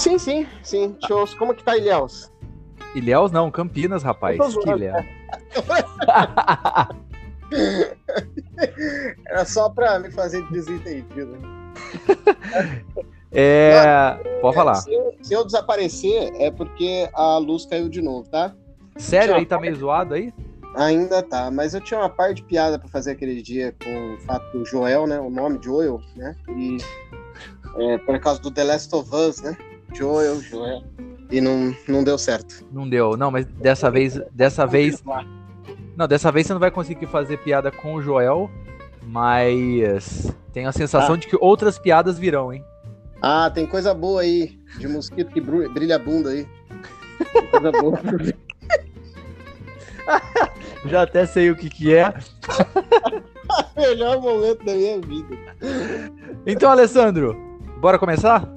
Sim, sim, sim. Shows. Como que tá Ilhéus? Ilhéus não, Campinas, rapaz. Que Ilhéus. Era só pra me fazer desentendido. é. Pode falar. Se eu, se eu desaparecer, é porque a luz caiu de novo, tá? Sério, aí tá meio zoado aí? Ainda tá, mas eu tinha uma par de piada pra fazer aquele dia com o fato do Joel, né? O nome Joel, né? E é, por causa do The Last of Us, né? Joel, Joel. E não, não deu certo. Não deu. Não, mas dessa vez, dessa vez, não, dessa vez você não vai conseguir fazer piada com o Joel, mas tenho a sensação Ah. de que outras piadas virão, hein? Ah, tem coisa boa aí, de mosquito que brilha a bunda aí. Tem coisa boa. Já até sei o que que é. Melhor momento da minha vida. Então, Alessandro, bora começar?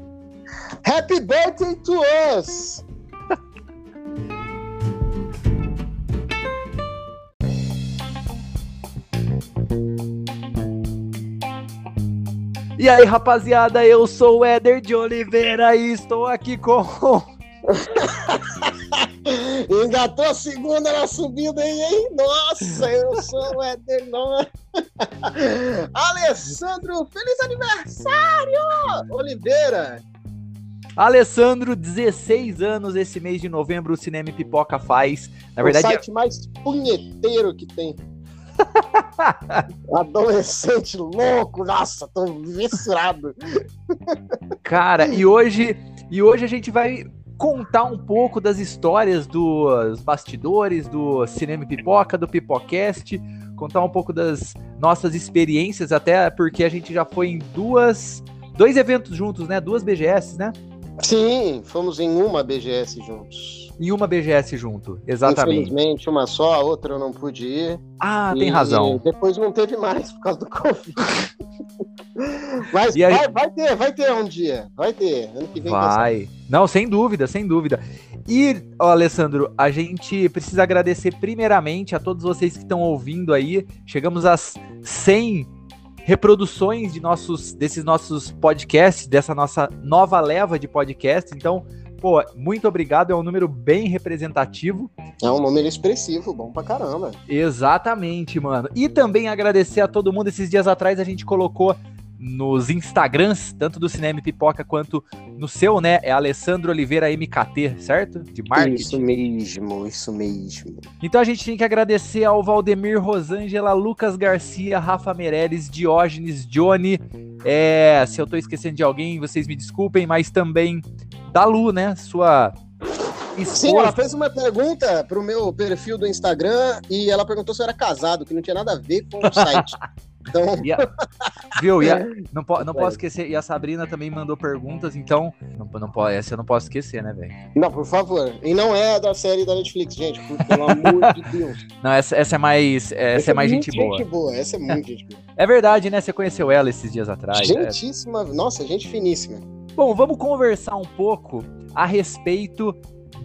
Happy birthday to us! E aí, rapaziada, eu sou o Éder de Oliveira e estou aqui com Engatou a segunda na subida hein? Nossa, eu sou o Éder Noah. Alessandro, feliz aniversário! Oliveira! Alessandro, 16 anos esse mês de novembro, o Cinema Pipoca faz. Na verdade, o site mais punheteiro que tem. Adolescente louco, nossa, tô viscerado. Cara, e hoje, e hoje a gente vai contar um pouco das histórias dos bastidores do Cinema Pipoca, do Pipocast, contar um pouco das nossas experiências, até porque a gente já foi em duas, dois eventos juntos, né? Duas BGS, né? Sim, fomos em uma BGS juntos. Em uma BGS junto, exatamente. Infelizmente, uma só, a outra eu não pude ir. Ah, tem E razão. Depois não teve mais por causa do Covid. Mas E aí- vai, vai ter, vai ter um dia. Vai ter. Ano que vem. sabe. Vai. Não, sem dúvida, sem dúvida. E, ó, Alessandro, a gente precisa agradecer primeiramente a todos vocês que estão ouvindo aí. Chegamos às 100 reproduções de nossos, desses nossos podcasts, dessa nossa nova leva de podcasts. Então, pô, muito obrigado. É um número bem representativo. É um número expressivo, bom pra caramba. Exatamente, mano. E também agradecer a todo mundo. Esses dias atrás a gente colocou nos Instagrams, tanto do Cinema e Pipoca quanto no seu, né? É Alessandro Oliveira MKT, certo? De marketing. Isso mesmo, isso mesmo. Então a gente tem que agradecer ao Valdemir Rosângela, Lucas Garcia, Rafa Meirelles, Diógenes, Johnny. É, se eu tô esquecendo de alguém, vocês me desculpem, mas também da Lu, né? Sua esposa. Sim, ela fez uma pergunta pro meu perfil do Instagram e ela perguntou se eu era casado, que não tinha nada a ver com o site. Então, E a- viu? E a- não, po- não posso esquecer. E a Sabrina também mandou perguntas, então. Não, não, po- essa eu não posso esquecer, né, velho? não, por favor. E não é da série da Netflix, gente, por- pelo amor de Deus. Não, essa, essa é mais. Essa, é mais muito gente boa. Gente boa, essa é muito gente boa. É verdade, né? Você conheceu ela esses dias atrás. é. Gentíssima, nossa, gente finíssima. Bom, vamos conversar um pouco a respeito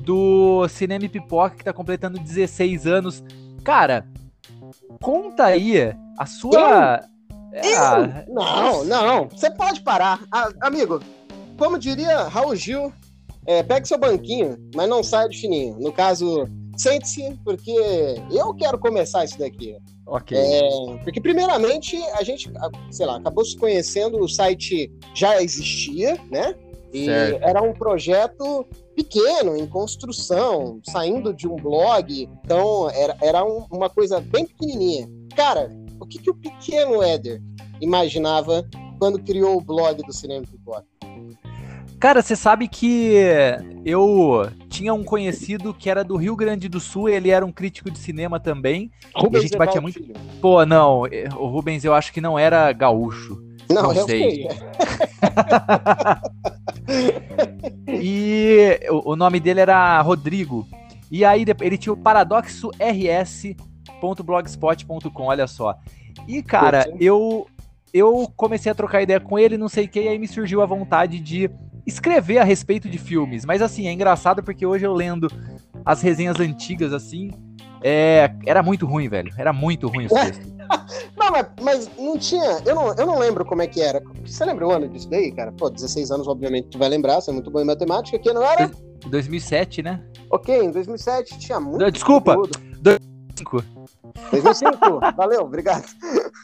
do Cinema e Pipoca, que tá completando 16 anos. Cara, conta aí a sua. É, a- Não, não, você pode parar. Ah, amigo, como diria Raul Gil, é, pegue seu banquinho, mas não saia de fininho. No caso, sente-se, porque eu quero começar isso daqui. ok. É, porque, primeiramente, a gente, sei lá, acabou se conhecendo, o site já existia, né? E Certo. era um projeto pequeno, em construção, saindo de um blog. Então, era, era um- uma coisa bem pequenininha. Cara, o que, que o pequeno Éder imaginava quando criou o blog do Cinema e Pipoca? Cara, você sabe que eu tinha um conhecido que era do Rio Grande do Sul, ele era um crítico de cinema também. Rubens gente batia muito- Filho. Pô, não, eh, o Rubens eu acho que não era gaúcho. Não, Não eu sei. sei. E o, nome dele era Rodrigo. E aí ele tinha o paradoxors.blogspot.com, olha só. E cara, eu eu comecei a trocar ideia com ele, não sei o que, e aí me surgiu a vontade de escrever a respeito de filmes. Mas assim, é engraçado porque hoje eu lendo as resenhas antigas assim, é, era muito ruim, velho. Era muito ruim os textos. Não, Não, mas, mas, não tinha. Eu não, eu não lembro como é que era. Você lembra o ano disso daí, cara? Pô, 16 anos, obviamente, tu vai lembrar, você é muito bom em matemática, que não era. 2007, né? Ok, em 2007 tinha muito. Desculpa! 2005. 2005, valeu, obrigado.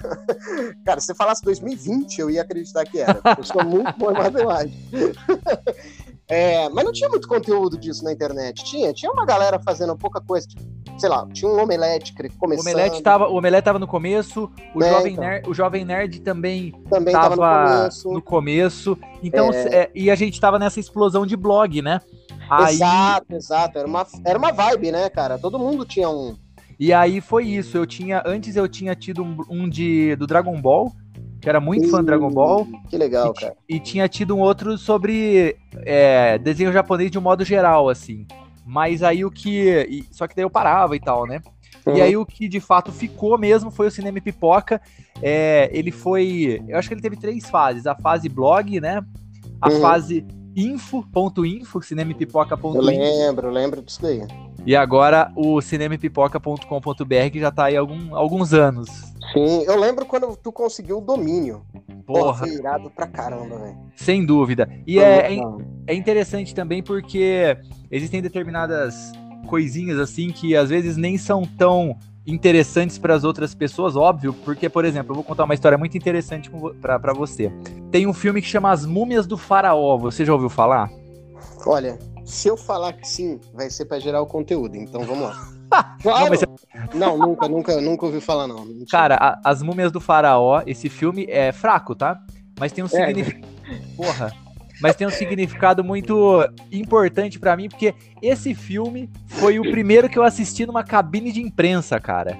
Cara, se você falasse 2020, eu ia acreditar que era. Eu sou muito bom em matemática. É, mas não tinha muito conteúdo disso na internet. Tinha, tinha uma galera fazendo pouca coisa. Tipo, sei lá, tinha um Omelete começando. O Omelete tava, o Omelete tava no começo, o, é, Jovem, então. Nerd, o Jovem Nerd também, também tava, tava no, começo. no começo. Então, é... É, e a gente tava nessa explosão de blog, né? Aí... Exato, exato. Era uma, era uma vibe, né, cara? Todo mundo tinha um. E aí foi isso. Eu tinha. Antes eu tinha tido um, um de, do Dragon Ball, que era muito uh, fã do Dragon Ball. Que legal, e, cara. E tinha tido um outro sobre é, desenho japonês de um modo geral, assim. Mas aí o que. E, só que daí eu parava e tal, né? Uhum. E aí o que de fato ficou mesmo foi o Cinema Pipoca. É, ele foi. Eu acho que ele teve três fases. A fase blog, né? A uhum. fase info.info, cinemapipoca.info. Eu lembro, lembro disso daí. E agora o cinemapipoca.com.br que já tá aí há algum, alguns anos. Sim, eu lembro quando tu conseguiu o domínio. Porra. Porra foi irado pra caramba, velho. Sem dúvida. E é, é, é interessante também porque existem determinadas coisinhas assim que às vezes nem são tão interessantes para as outras pessoas, óbvio, porque, por exemplo, eu vou contar uma história muito interessante para você. Tem um filme que chama As Múmias do Faraó, você já ouviu falar? Olha, se eu falar que sim, vai ser para gerar o conteúdo, então vamos lá. Claro. Não, mas... não, nunca, nunca, nunca ouvi falar, não. Mentira. Cara, a, As Múmias do Faraó, esse filme é fraco, tá? Mas tem um é. significado. Porra. Mas tem um significado muito importante para mim, porque esse filme foi o primeiro que eu assisti numa cabine de imprensa, cara.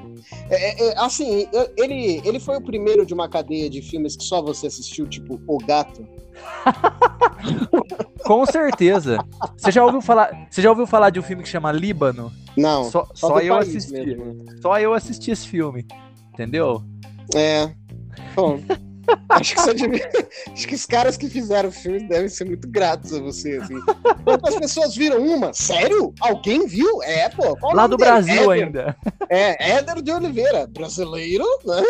É, é, assim, ele, ele foi o primeiro de uma cadeia de filmes que só você assistiu, tipo O Gato. Com certeza. Você já ouviu falar? Você já ouviu falar de um filme que chama Líbano? Não. Só, só, só eu assisti. Mesmo. Só eu assisti esse filme. Entendeu? É. Bom. Acho, que devia... acho que os caras que fizeram o filme devem ser muito gratos a você. Assim. Quantas pessoas viram uma? Sério? Alguém viu? É, pô. Lá do Brasil Éder. ainda. É, Éder de Oliveira, brasileiro, né?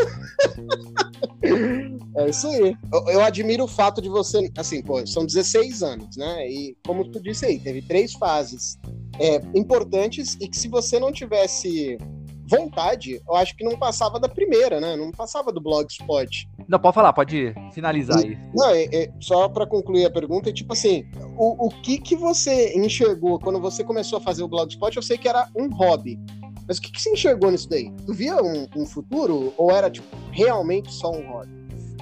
É isso aí. Eu, eu, admiro o fato de você, assim, pô, são 16 anos, né? E como tu disse aí, teve três fases é, importantes e que se você não tivesse vontade, eu acho que não passava da primeira, né? Não passava do Blogspot. Não, pode falar, pode finalizar aí. Não, é, é, só para concluir a pergunta, é tipo assim, o, o que que você enxergou quando você começou a fazer o Blogspot? Eu sei que era um hobby, mas o que, que você enxergou nisso daí? Tu via um, um futuro ou era tipo realmente só um hobby?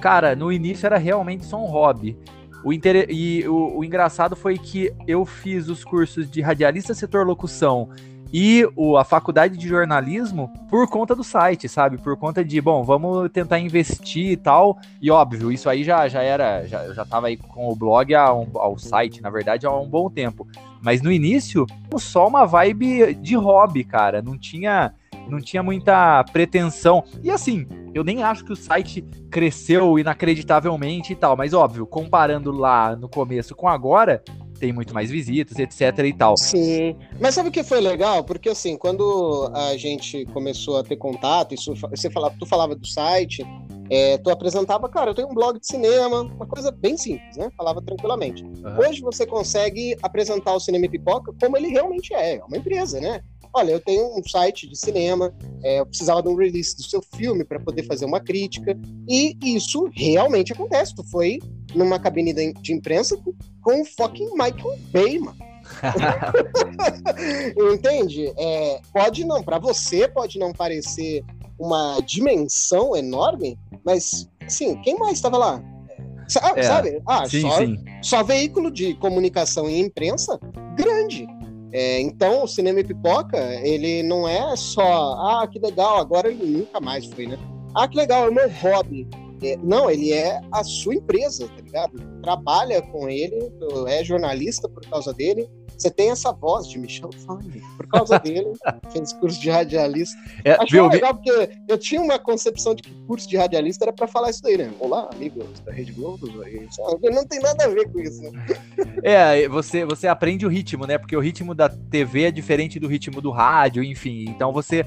Cara, no início era realmente só um hobby. O inter... E o, o engraçado foi que eu fiz os cursos de radialista setor locução e o, a faculdade de jornalismo por conta do site, sabe? Por conta de, bom, vamos tentar investir e tal. E óbvio, isso aí já, já era, já, eu já tava aí com o blog, ao site, na verdade, há um bom tempo. Mas no início, só uma vibe de hobby, cara. Não tinha não tinha muita pretensão. E assim, eu nem acho que o site cresceu inacreditavelmente e tal, mas óbvio, comparando lá no começo com agora, tem muito mais visitas, etc e tal. Sim. Mas sabe o que foi legal? Porque assim, quando a gente começou a ter contato, isso, você falava, tu falava do site, é, tu apresentava, cara, eu tenho um blog de cinema, uma coisa bem simples, né? Falava tranquilamente. Uhum. Hoje você consegue apresentar o Cinema e Pipoca como ele realmente é, é uma empresa, né? olha, eu tenho um site de cinema, é, eu precisava de um release do seu filme para poder fazer uma crítica, e isso realmente acontece. Tu foi numa cabine de imprensa com o fucking Michael Bay, mano. Entende? É, pode não, para você pode não parecer uma dimensão enorme, mas assim, quem mais estava lá? Sabe? É, sabe? Ah, sim, só, sim. só veículo de comunicação e imprensa grande. É, então, o cinema e pipoca, ele não é só, ah, que legal, agora ele nunca mais foi, né? Ah, que legal, é o meu hobby. É, não, ele é a sua empresa, tá ligado? Trabalha com ele, é jornalista por causa dele. Você tem essa voz de Michel Fine, por causa dele, fez curso de radialista. É, Acho viu, legal porque eu tinha uma concepção de que curso de radialista era para falar isso daí, né? Olá, amigos da Rede Globo. Não tem nada a ver com isso, né? É, você, você aprende o ritmo, né? Porque o ritmo da TV é diferente do ritmo do rádio, enfim. Então você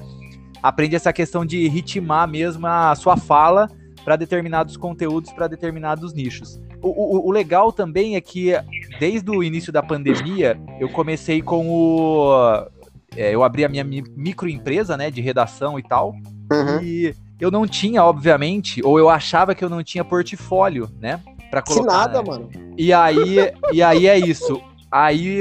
aprende essa questão de ritmar mesmo a sua fala para determinados conteúdos, para determinados nichos. O, o, o, legal também é que desde o início da pandemia eu comecei com o. É, eu abri a minha microempresa, né, de redação e tal. Uhum. E eu não tinha, obviamente, ou eu achava que eu não tinha portfólio, né? Pra colocar. Que nada, né? mano. E aí, e aí é isso. Aí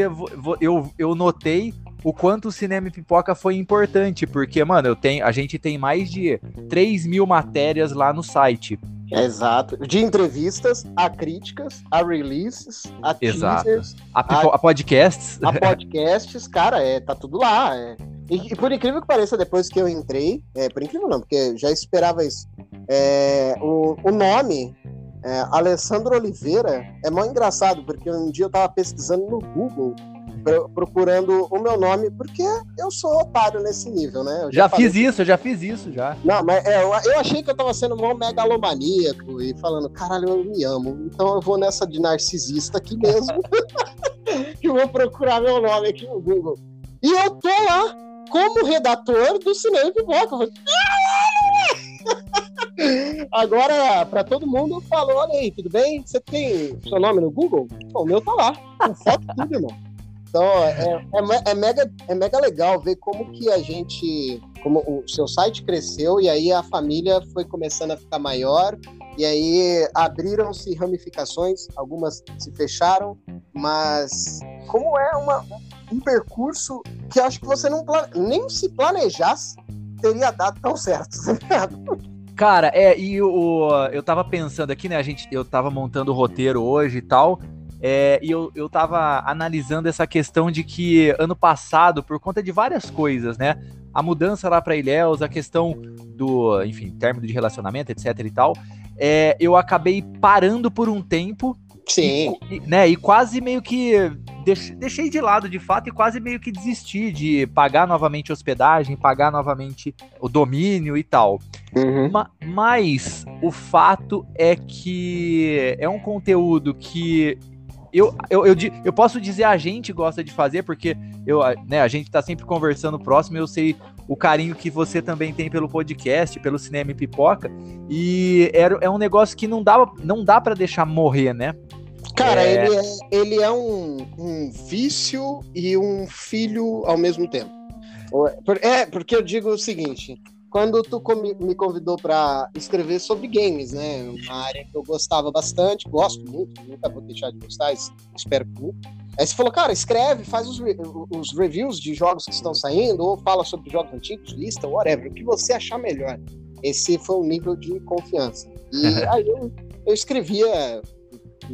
eu, eu notei o quanto o cinema e pipoca foi importante, porque, mano, eu tenho, a gente tem mais de 3 mil matérias lá no site. Exato. De entrevistas, a críticas, a releases, a Exato. teasers, a, a, a podcasts. A podcasts, cara, é, tá tudo lá. É. E, e, por incrível que pareça, depois que eu entrei, é, por incrível não, porque já esperava isso, é, o, o nome é, Alessandro Oliveira é mó engraçado, porque um dia eu tava pesquisando no Google, procurando o meu nome, porque eu sou otário nesse nível, né? Eu já, já fiz isso, eu já fiz isso, já. Não, mas é, eu, eu, achei que eu tava sendo mó megalomaníaco e falando, caralho, eu me amo. Então eu vou nessa de narcisista aqui mesmo. que vou procurar meu nome aqui no Google. E eu tô lá como redator do Cinema Pipoca. Agora, para todo mundo, falou: olha aí, tudo bem? Você tem seu nome no Google? Pô, o meu tá lá, com foto tudo, irmão. Então, é, é, é, mega, é mega legal ver como que a gente, como o seu site cresceu e aí a família foi começando a ficar maior e aí abriram-se ramificações, algumas se fecharam, mas como é uma, um percurso que acho que você não nem se planejasse teria dado tão certo, tá Cara, é, e o, eu tava pensando aqui, né? A gente, eu tava montando o roteiro hoje e tal. É, e eu, eu tava analisando essa questão de que ano passado, por conta de várias coisas, né? A mudança lá para Ilhéus, a questão do, enfim, término de relacionamento, etc e tal, é, eu acabei parando por um tempo Sim. E, né, e quase meio que deixei de lado de fato e quase meio que desisti de pagar novamente hospedagem, pagar novamente o domínio e tal. Uhum. Ma mas o fato é que é um conteúdo que eu, eu, eu, eu, posso dizer a gente gosta de fazer, porque eu, né, a gente tá sempre conversando próximo, eu sei o carinho que você também tem pelo podcast, pelo cinema e pipoca, e é, é um negócio que não dá, não dá para deixar morrer, né? Cara, é... ele é, ele é um, um vício e um filho ao mesmo tempo. É, porque eu digo o seguinte, quando tu me convidou para escrever sobre games, né? Uma área que eu gostava bastante, gosto muito, nunca vou deixar de gostar, espero que nunca. Aí você falou, cara, escreve, faz os, os reviews de jogos que estão saindo, ou fala sobre jogos antigos, lista, whatever, o que você achar melhor. Esse foi o nível de confiança. E aí eu, eu escrevia,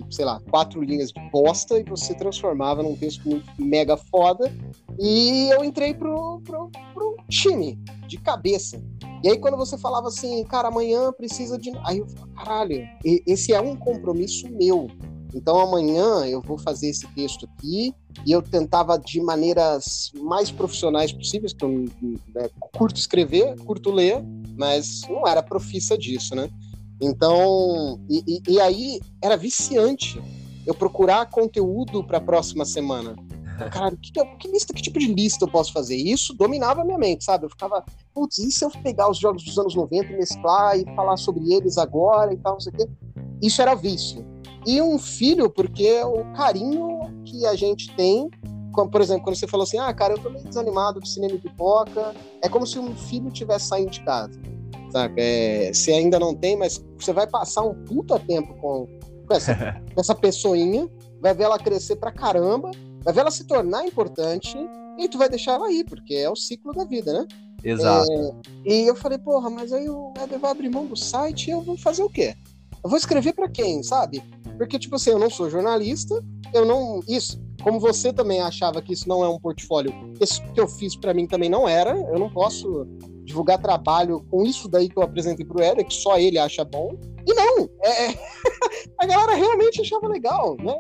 sei lá, quatro linhas de bosta e você transformava num texto mega foda. E eu entrei pro, pro, pro time de cabeça. E aí, quando você falava assim, cara, amanhã precisa de. Aí eu falava, caralho, esse é um compromisso meu. Então, amanhã eu vou fazer esse texto aqui. E eu tentava, de maneiras mais profissionais possíveis, que eu né, curto escrever, curto ler, mas não era profissa disso, né? Então, e, e, e aí era viciante eu procurar conteúdo para a próxima semana. Cara, que, que, lista, que tipo de lista eu posso fazer? Isso dominava a minha mente, sabe? Eu ficava, putz, e se eu pegar os jogos dos anos 90 e mesclar e falar sobre eles agora e tal, não sei o quê? Isso era vício. E um filho, porque o carinho que a gente tem, como, por exemplo, quando você falou assim, ah, cara, eu tô meio desanimado do cinema e pipoca, é como se um filho tivesse saindo de casa, sabe? É, você ainda não tem, mas você vai passar um puta tempo com, com essa, com essa pessoinha, vai ver ela crescer pra caramba, vai ver ela se tornar importante e tu vai deixar ela ir, porque é o ciclo da vida, né? Exato. É, e eu falei, porra, mas aí o Eder vai abrir mão do site e eu vou fazer o quê? Eu vou escrever para quem, sabe? Porque, tipo assim, eu não sou jornalista, eu não. Isso, como você também achava que isso não é um portfólio, isso que eu fiz para mim também não era, eu não posso divulgar trabalho com isso daí que eu apresentei pro Eder, que só ele acha bom. E não! É... é a galera realmente achava legal, né?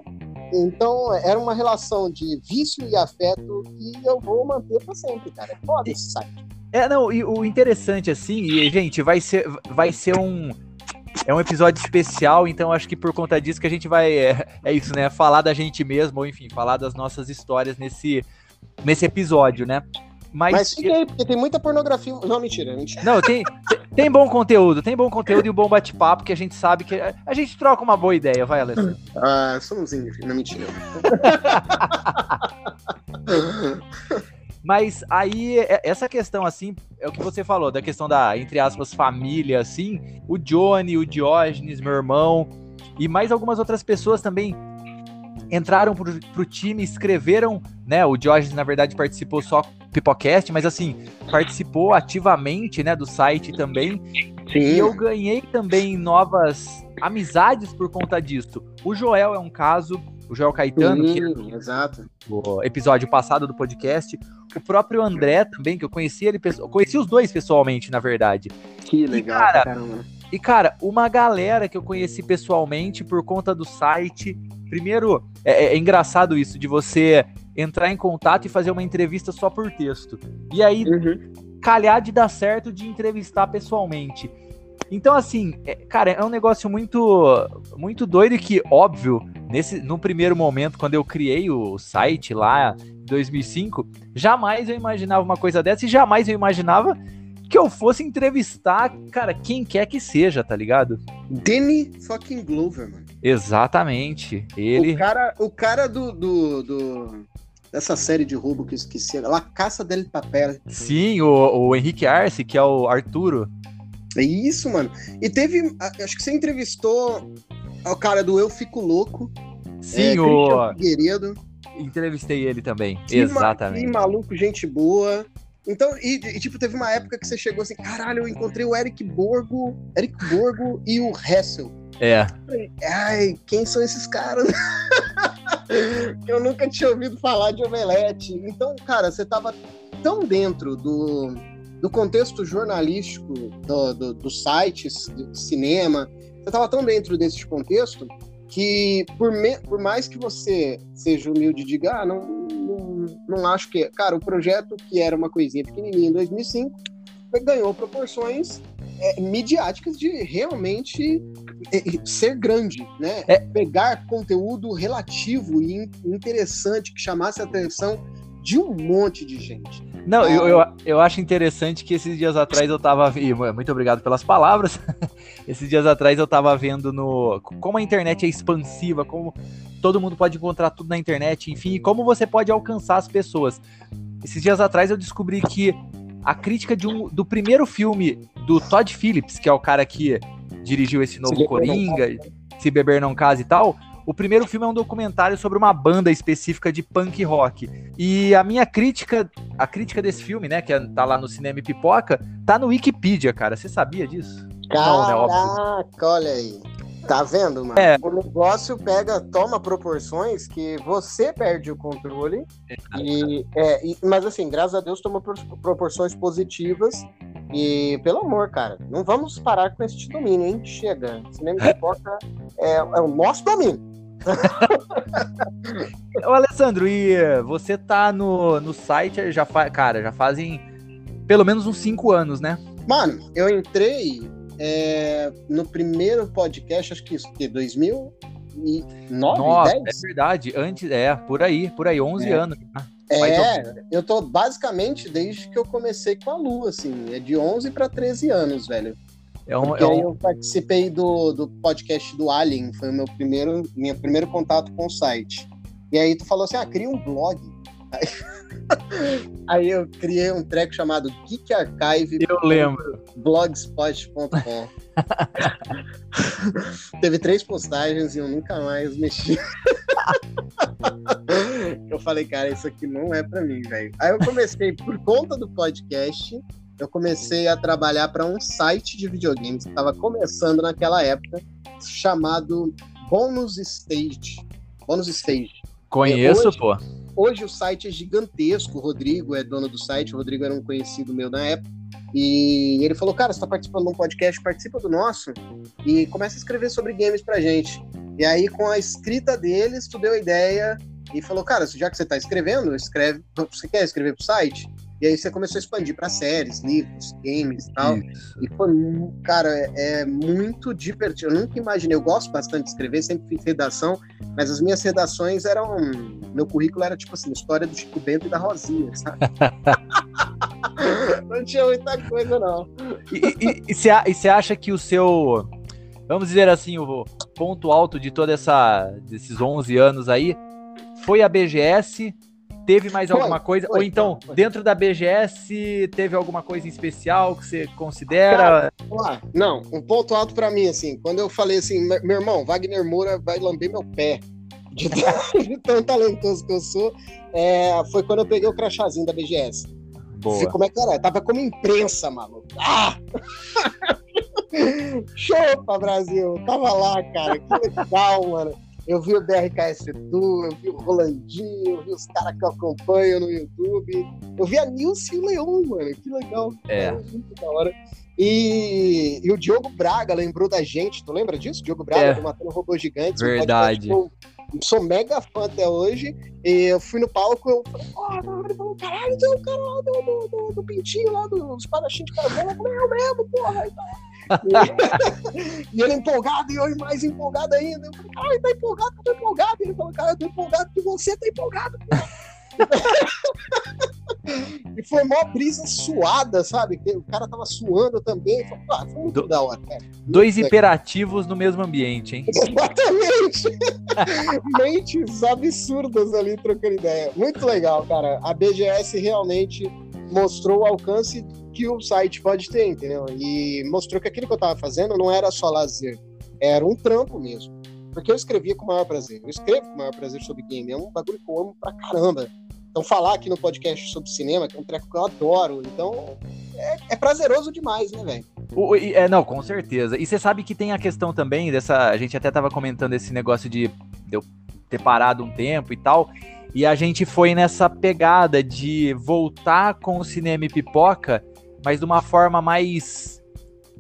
Então, era uma relação de vício e afeto que eu vou manter para sempre, cara. É foda esse site. É, não, e o interessante, assim, e, gente, vai ser, vai ser um. É um episódio especial, então acho que por conta disso que a gente vai. É, é isso, né? Falar da gente mesmo, ou enfim, falar das nossas histórias nesse, nesse episódio, né? Mas, Mas fica aí, porque tem muita pornografia. Não, mentira, mentira. Não, tem, tem, tem bom conteúdo, tem bom conteúdo e um bom bate-papo que a gente sabe que. A, a gente troca uma boa ideia, vai, Alessandro. Ah, somos não mentira. Mas aí, é- essa questão, assim, é o que você falou, da questão da, entre aspas, família, assim, o Johnny, o Diógenes, meu irmão, e mais algumas outras pessoas também entraram pro, pro time, escreveram, né, o Diógenes, na verdade, participou só Pipocast, mas assim, participou ativamente, né, do site também, e eu ganhei também novas amizades por conta disso. O Joel é um caso, o Joel Caetano, que Sim, exato. o episódio passado do podcast. O próprio André também, que eu conheci ele, conheci os dois pessoalmente, na verdade. Que legal, cara, caramba. E, cara, uma galera que eu conheci pessoalmente por conta do site. Primeiro, é, é engraçado isso, de você entrar em contato e fazer uma entrevista só por texto. E aí, Uhum. calhar de dar certo de entrevistar pessoalmente. Então, assim, é- cara, é um negócio muito muito doido e que, óbvio, nesse, no primeiro momento, quando eu criei o site lá em 2005, jamais eu imaginava uma coisa dessa e jamais eu imaginava que eu fosse entrevistar, cara, quem quer que seja, tá ligado? Danny fucking Glover, mano. Exatamente. Ele. O cara, o cara do, do, do- dessa série de roubo que eu esqueci, La Caça del Papel. Sim, o, o Henrique Arce, que é o Arturo. É isso, mano. E teve, acho que você entrevistou o cara do Eu Fico Louco. Sim, é, o. Figueiredo. Entrevistei ele também. Que ma- Exatamente. Que maluco, gente boa. Então, e, e, tipo, teve uma época que você chegou assim, caralho, eu encontrei o Eric Borgo, Eric Borgo e o Hessel. É. Ai, quem são esses caras? eu nunca tinha ouvido falar de Omelete. Então, cara, você tava tão dentro do, do contexto jornalístico do, do, dos sites de cinema, você tava tão dentro desse contexto que, por, me- por mais que você seja humilde e diga, ah, não, não, não acho que. Cara, o projeto que era uma coisinha pequenininha em 2005 ganhou proporções é, midiáticas de realmente é, é, ser grande, né? É. Pegar conteúdo relativo e in- interessante que chamasse a atenção de um monte de gente. Não, eu, eu, eu acho interessante que esses dias atrás eu tava. Muito obrigado pelas palavras. esses dias atrás eu tava vendo no. Como a internet é expansiva, como todo mundo pode encontrar tudo na internet, enfim, e como você pode alcançar as pessoas. Esses dias atrás eu descobri que a crítica de um, do primeiro filme do Todd Phillips, que é o cara que dirigiu esse novo Não Coringa, Se Beber Não Case e tal. O primeiro filme é um documentário sobre uma banda específica de punk rock. E a minha crítica, a crítica desse filme, né, que é- tá lá no Cinema e Pipoca, tá no Wikipedia, cara. Você sabia disso? Não, né, óbvio. Caraca, olha aí. Tá vendo, mano? É. O negócio pega, toma proporções que você perde o controle. E, é, e- mas assim, graças a Deus toma pro- proporções positivas. E pelo amor, cara, não vamos parar com esse domínio, hein? Chega. Cinema e pipoca é, é o nosso domínio. Ô, Alessandro, e eh, você tá no, no site já faz, cara, já fazem pelo menos uns cinco anos, né? Mano, eu entrei é, no primeiro podcast, acho que isso, que 2009, Nossa, 10? é verdade. Antes, é, por aí, por aí, 11 É. anos. né? É, eu tô basicamente desde que eu comecei com a Lu, assim, é de 11 para 13 anos, velho. É um, é aí um- eu participei do, do podcast do Alien, foi o meu primeiro, meu primeiro contato com o site. E aí tu falou assim, ah, cria um blog. Aí, aí eu criei um treco chamado Geek Archive eu lembro. blogspot.com. Teve três postagens e eu nunca mais mexi. eu falei, cara, isso aqui não é pra mim, velho. Aí eu comecei, por conta do podcast, eu comecei a trabalhar para um site de videogames que estava começando naquela época, chamado Bonus Stage. Bonus Stage. Conheço, hoje- pô. Hoje o site é gigantesco. O Rodrigo é dono do site. O Rodrigo era um conhecido meu na época. E ele falou: Cara, você tá participando de um podcast, participa do nosso e começa a escrever sobre games pra gente. E aí, com a escrita deles, tu deu a ideia e falou: Cara, já que você tá escrevendo, escreve. Você quer escrever pro site? E aí você começou a expandir pra séries, livros, games e tal. Isso. E foi, cara, é, é muito divertido. Eu nunca imaginei. Eu gosto bastante de escrever, sempre fiz redação, mas as minhas redações eram. Meu currículo era tipo assim: história do Chico Bento e da Rosinha, sabe? não tinha muita coisa, não. E você acha que o seu, vamos dizer assim, o ponto alto de toda essa desses 11 anos aí foi a BGS? Teve mais foi, alguma coisa? Foi, Ou então, foi. dentro da BGS, teve alguma coisa em especial que você considera? Cara, não, um ponto alto para mim, assim, quando eu falei assim, meu irmão, Wagner Moura vai lamber meu pé de, de tão talentoso que eu sou, é, foi quando eu peguei o crachazinho da BGS. Boa. como é que era? Eu tava como imprensa, maluco. Ah! Chupa, Brasil! Tava lá, cara. Que legal, mano. Eu vi o BRKS Edu, eu vi o Rolandinho, eu vi os caras que eu acompanho no YouTube. Eu vi a Nilce e o Leon, mano. Que legal. É. Muito da hora. E, e, o Diogo Braga lembrou da gente. Tu lembra disso? Diogo Braga é. matando robôs gigantes. Verdade. sou mega fã até hoje. E eu fui no palco, eu falei, oh, ele falou, caralho, tem o cara lá do, do, do, do pintinho lá, do espadachim de carbono. Eu falei, é mesmo, porra. E tal. E ele empolgado, e eu mais empolgado ainda. Eu falei, tá empolgado, eu tô empolgado. Ele falou, cara, eu tô empolgado porque você tá empolgado. e foi mó brisa suada, sabe? O cara tava suando também. Foi, ah, foi muito Do, da hora, cara. Dois imperativos no mesmo ambiente, hein? Exatamente! Mentes absurdas ali trocando ideia. Muito legal, cara. A BGS realmente mostrou o alcance que o site pode ter, entendeu? E mostrou que aquilo que eu tava fazendo não era só lazer, era um trampo mesmo. Porque eu escrevia com o maior prazer. Eu escrevo com o maior prazer sobre game. É um bagulho que eu amo pra caramba. Então, falar aqui no podcast sobre cinema, que é um treco que eu adoro. Então, é, é prazeroso demais, né, velho? É, não, com certeza. E você sabe que tem a questão também dessa. A gente até tava comentando esse negócio de eu ter parado um tempo e tal. E a gente foi nessa pegada de voltar com o cinema e pipoca mas de uma forma mais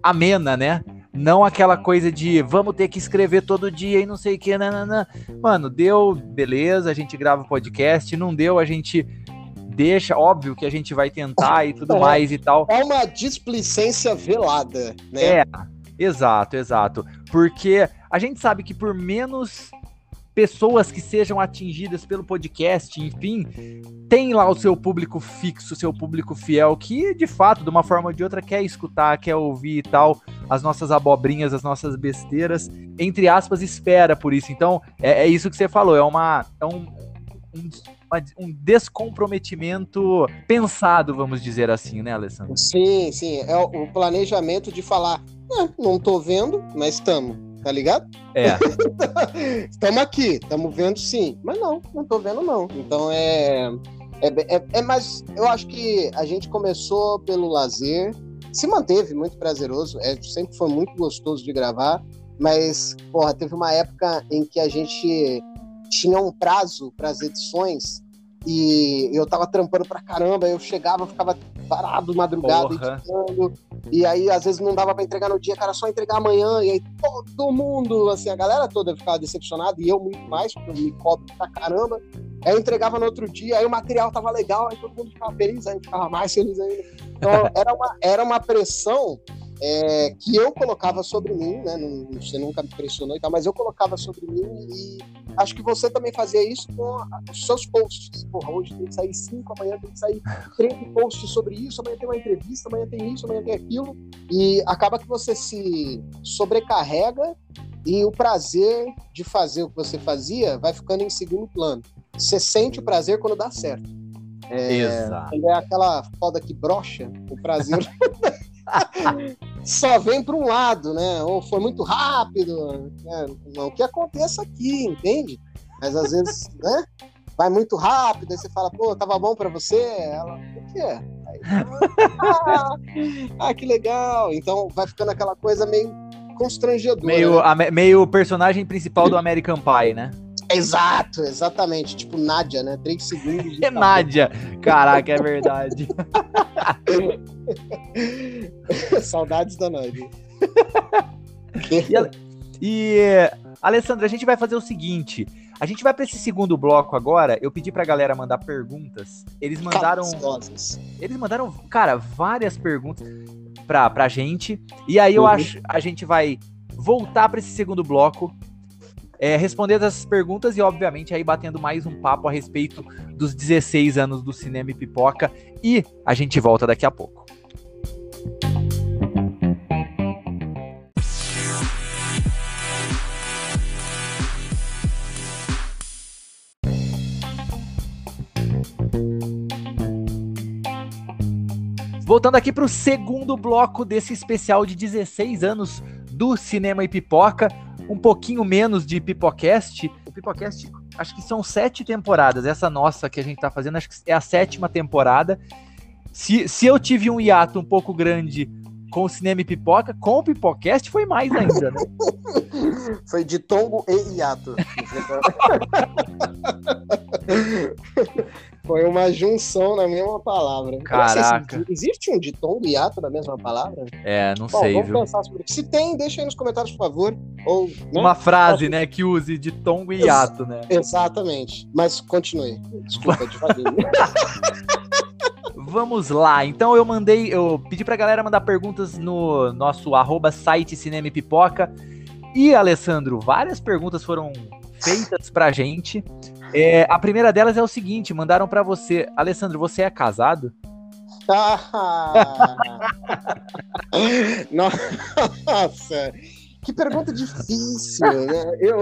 amena, né? Não aquela coisa de vamos ter que escrever todo dia e não sei o que, nanana. Mano, deu, beleza, a gente grava o podcast, não deu, a gente deixa, óbvio que a gente vai tentar e tudo é, mais e tal. É uma displicência velada, né? É, exato, exato. Porque a gente sabe que por menos pessoas que sejam atingidas pelo podcast, enfim, tem lá o seu público fixo, seu público fiel, que de fato, de uma forma ou de outra, quer escutar, quer ouvir e tal, as nossas abobrinhas, as nossas besteiras, entre aspas, espera por isso. Então, é, é isso que você falou, é uma. É um, um, um descomprometimento pensado, vamos dizer assim, né, Alessandro? Sim, sim. É o planejamento de falar, ah, não tô vendo, mas estamos tá ligado? É. Estamos aqui, estamos vendo sim. Mas não, não tô vendo não. Então é, é, é, é mais. Eu acho que a gente começou pelo lazer, se manteve muito prazeroso, é, sempre foi muito gostoso de gravar, mas, porra, teve uma época em que a gente tinha um prazo para as edições e eu tava trampando pra caramba, eu chegava, ficava parado madrugada editando, e aí às vezes não dava para entregar no dia, cara, só entregar amanhã, e aí todo mundo, assim, a galera toda ficava decepcionada, e eu muito mais, porque eu me cobro pra caramba. Aí eu entregava no outro dia, aí o material tava legal, aí todo mundo ficava feliz, aí eu ficava mais feliz ainda. Então era uma, era uma pressão é, que eu colocava sobre mim, né? Não, você nunca me pressionou e tal, mas eu colocava sobre mim e acho que você também fazia isso com os seus posts. Porra, hoje tem que sair cinco, amanhã tem que sair 30 posts sobre isso, amanhã tem uma entrevista, amanhã tem isso, amanhã tem aquilo. E acaba que você se sobrecarrega e o prazer de fazer o que você fazia vai ficando em segundo plano. Você sente o prazer quando dá certo. É, Exato. É aquela foda que brocha, o prazer. só vem para um lado, né? Ou foi muito rápido. Né? Não que aconteça aqui, entende? Mas às vezes, né? Vai muito rápido, aí você fala, pô, tava bom para você? Ela, o que é? Aí, ah, ah, que legal. Então vai ficando aquela coisa meio constrangedora. Meio, né? a, meio personagem principal do American Pie, né? Exato, exatamente. Tipo Nádia, né? Três segundos. É Nádia. Caraca, é verdade. Saudades da Nádia. e, e, Alessandra, a gente vai fazer o seguinte. A gente vai para esse segundo bloco agora. Eu pedi pra galera mandar perguntas. Eles mandaram. Eles mandaram, cara, várias perguntas pra, pra gente. E aí eu uhum. acho a gente vai voltar para esse segundo bloco é, respondendo essas perguntas e, obviamente, aí batendo mais um papo a respeito dos 16 anos do Cinema e Pipoca. E a gente volta daqui a pouco. Voltando aqui para o segundo bloco desse especial de 16 anos do Cinema e Pipoca, um pouquinho menos de Pipocast. O Pipocast, acho que são sete temporadas. Essa nossa que a gente está fazendo, acho que é a sétima temporada. Se, se eu tive um hiato um pouco grande com o Cinema e Pipoca, com o Pipocast foi mais ainda, né? foi de tombo e hiato. Foi uma junção na mesma palavra. Caraca. Se existe um ditongo e hiato na mesma palavra? É, não Bom, sei, vamos viu? pensar sobre isso. Se tem, deixa aí nos comentários, por favor. Ou, né? Uma frase, né, que use ditongo e hiato, né? Exatamente. Mas continue. Desculpa, devagar. Vamos lá. Então eu mandei, eu pedi pra galera mandar perguntas no nosso arroba site Cinema e Pipoca. E, Alessandro, várias perguntas foram feitas pra gente. É, a primeira delas é o seguinte: mandaram para você, Alessandro, você é casado? Nossa, que pergunta difícil, né? Eu,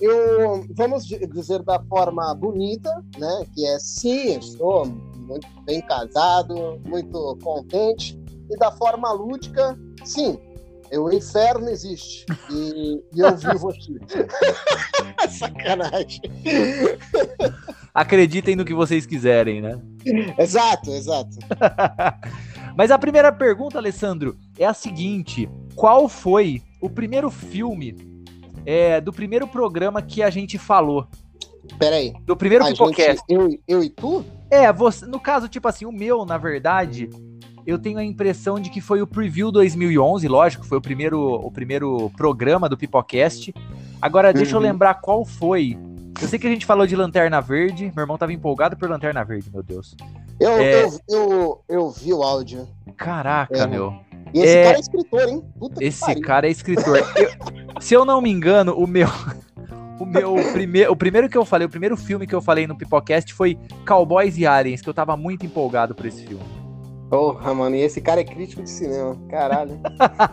eu, vamos dizer da forma bonita, né? Que é sim, estou muito bem casado, muito contente. E da forma lúdica, sim, o inferno existe. E, e eu vivo aqui. Sacanagem. Acreditem no que vocês quiserem, né? Exato, exato. Mas a primeira pergunta, Alessandro, é a seguinte: qual foi o primeiro filme é, do primeiro programa que a gente falou? Peraí. Do primeiro podcast. Eu, eu e tu? É, você, no caso, tipo assim, o meu, na verdade, eu tenho a impressão de que foi o Preview 2011, lógico, foi o primeiro, o primeiro programa do Pipocast. Agora, deixa uhum. eu lembrar qual foi. Eu sei que a gente falou de Lanterna Verde, meu irmão tava empolgado por Lanterna Verde, meu Deus. Eu, é... eu, eu, eu, vi o áudio. Caraca, é. meu. E esse é... cara é escritor, hein? Puta esse cara é escritor. eu, se eu não me engano, o meu. O meu primeiro, o primeiro que eu falei, o primeiro filme que eu falei no Pipocast foi Cowboys e Aliens, que eu tava muito empolgado por esse filme. Porra, mano, e esse cara é crítico de cinema. Caralho.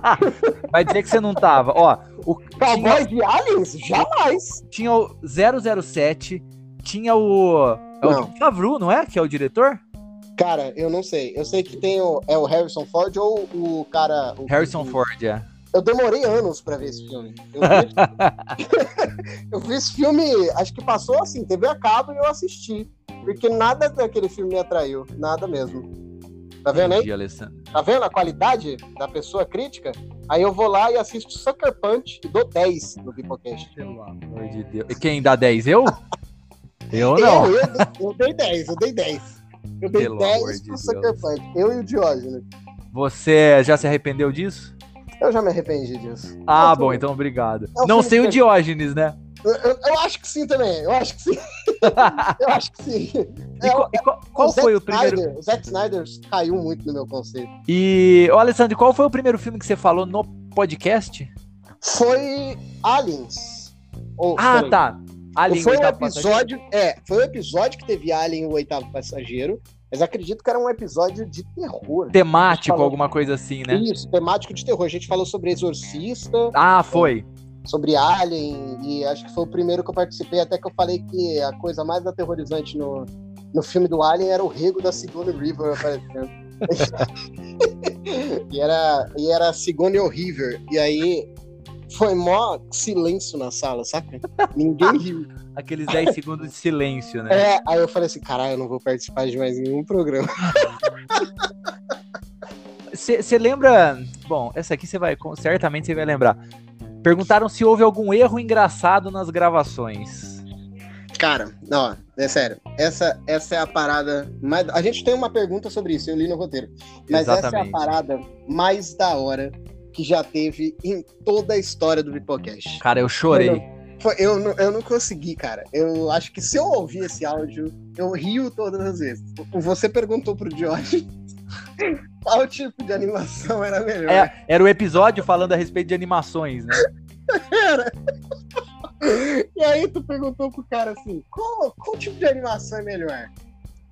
Vai dizer que você não tava. Ó, o. Cowboy tinha... de Aliens? Jamais! Tinha o 007, tinha o. É o. Favreau, não é? Que é o diretor? Cara, eu não sei. Eu sei que tem o. É o Harrison Ford ou o cara. O, Harrison Ford, é. Eu demorei anos pra ver esse filme. Eu vi... eu vi esse filme, acho que passou assim, teve a cabo e eu assisti. Porque nada daquele filme me atraiu. Nada mesmo. Tá vendo aí? Alessandro. Tá vendo a qualidade da pessoa crítica? Aí eu vou lá e assisto Sucker Punch e dou 10 no Pipocast. Pelo amor de Deus. E quem dá 10? Eu? eu não. Eu, eu, eu dei 10, eu dei 10. Eu dei Pelo 10 pro de Sucker Deus. Punch. Eu e o Diógenes. Você já se arrependeu disso? Eu já me arrependi disso. Ah, bom, então obrigado. É não sei o Diógenes, né? Eu, eu, acho que sim também. Eu acho que sim. eu acho que sim. E, é, qual, e qual, qual foi o primeiro? Snyder, o Zack Snyder caiu muito no meu conceito. E, ô Alessandro, qual foi o primeiro filme que você falou no podcast? Foi Aliens. Oh, ah, tá. Alien, foi o episódio, passageiro. é, foi o episódio que teve Alien o oitavo passageiro. Mas acredito que era um episódio de terror. Temático, falou... alguma coisa assim, né? Isso, temático de terror. A gente falou sobre Exorcista. Ah, foi sobre Alien, e acho que foi o primeiro que eu participei, até que eu falei que a coisa mais aterrorizante no, no filme do Alien era o rego da Sigourney River aparecendo. e, era, e era Sigourney River. E aí foi mó silêncio na sala, saca? Ninguém riu. Aqueles 10 segundos de silêncio, né? É, aí eu falei assim, caralho, eu não vou participar de mais nenhum programa. Você lembra? Bom, essa aqui você vai, certamente você vai lembrar. Perguntaram se houve algum erro engraçado nas gravações. Cara, ó, é sério. Essa, essa é a parada. Mais... A gente tem uma pergunta sobre isso, eu li no roteiro. Mas Exatamente. essa é a parada mais da hora que já teve em toda a história do Bipocast. Cara, eu chorei. Eu, eu, não, eu não consegui, cara. Eu acho que se eu ouvir esse áudio, eu rio todas as vezes. Você perguntou pro George qual tipo de animação era melhor? É, era o episódio falando a respeito de animações, né? Era. E aí tu perguntou pro cara assim, qual, qual tipo de animação é melhor?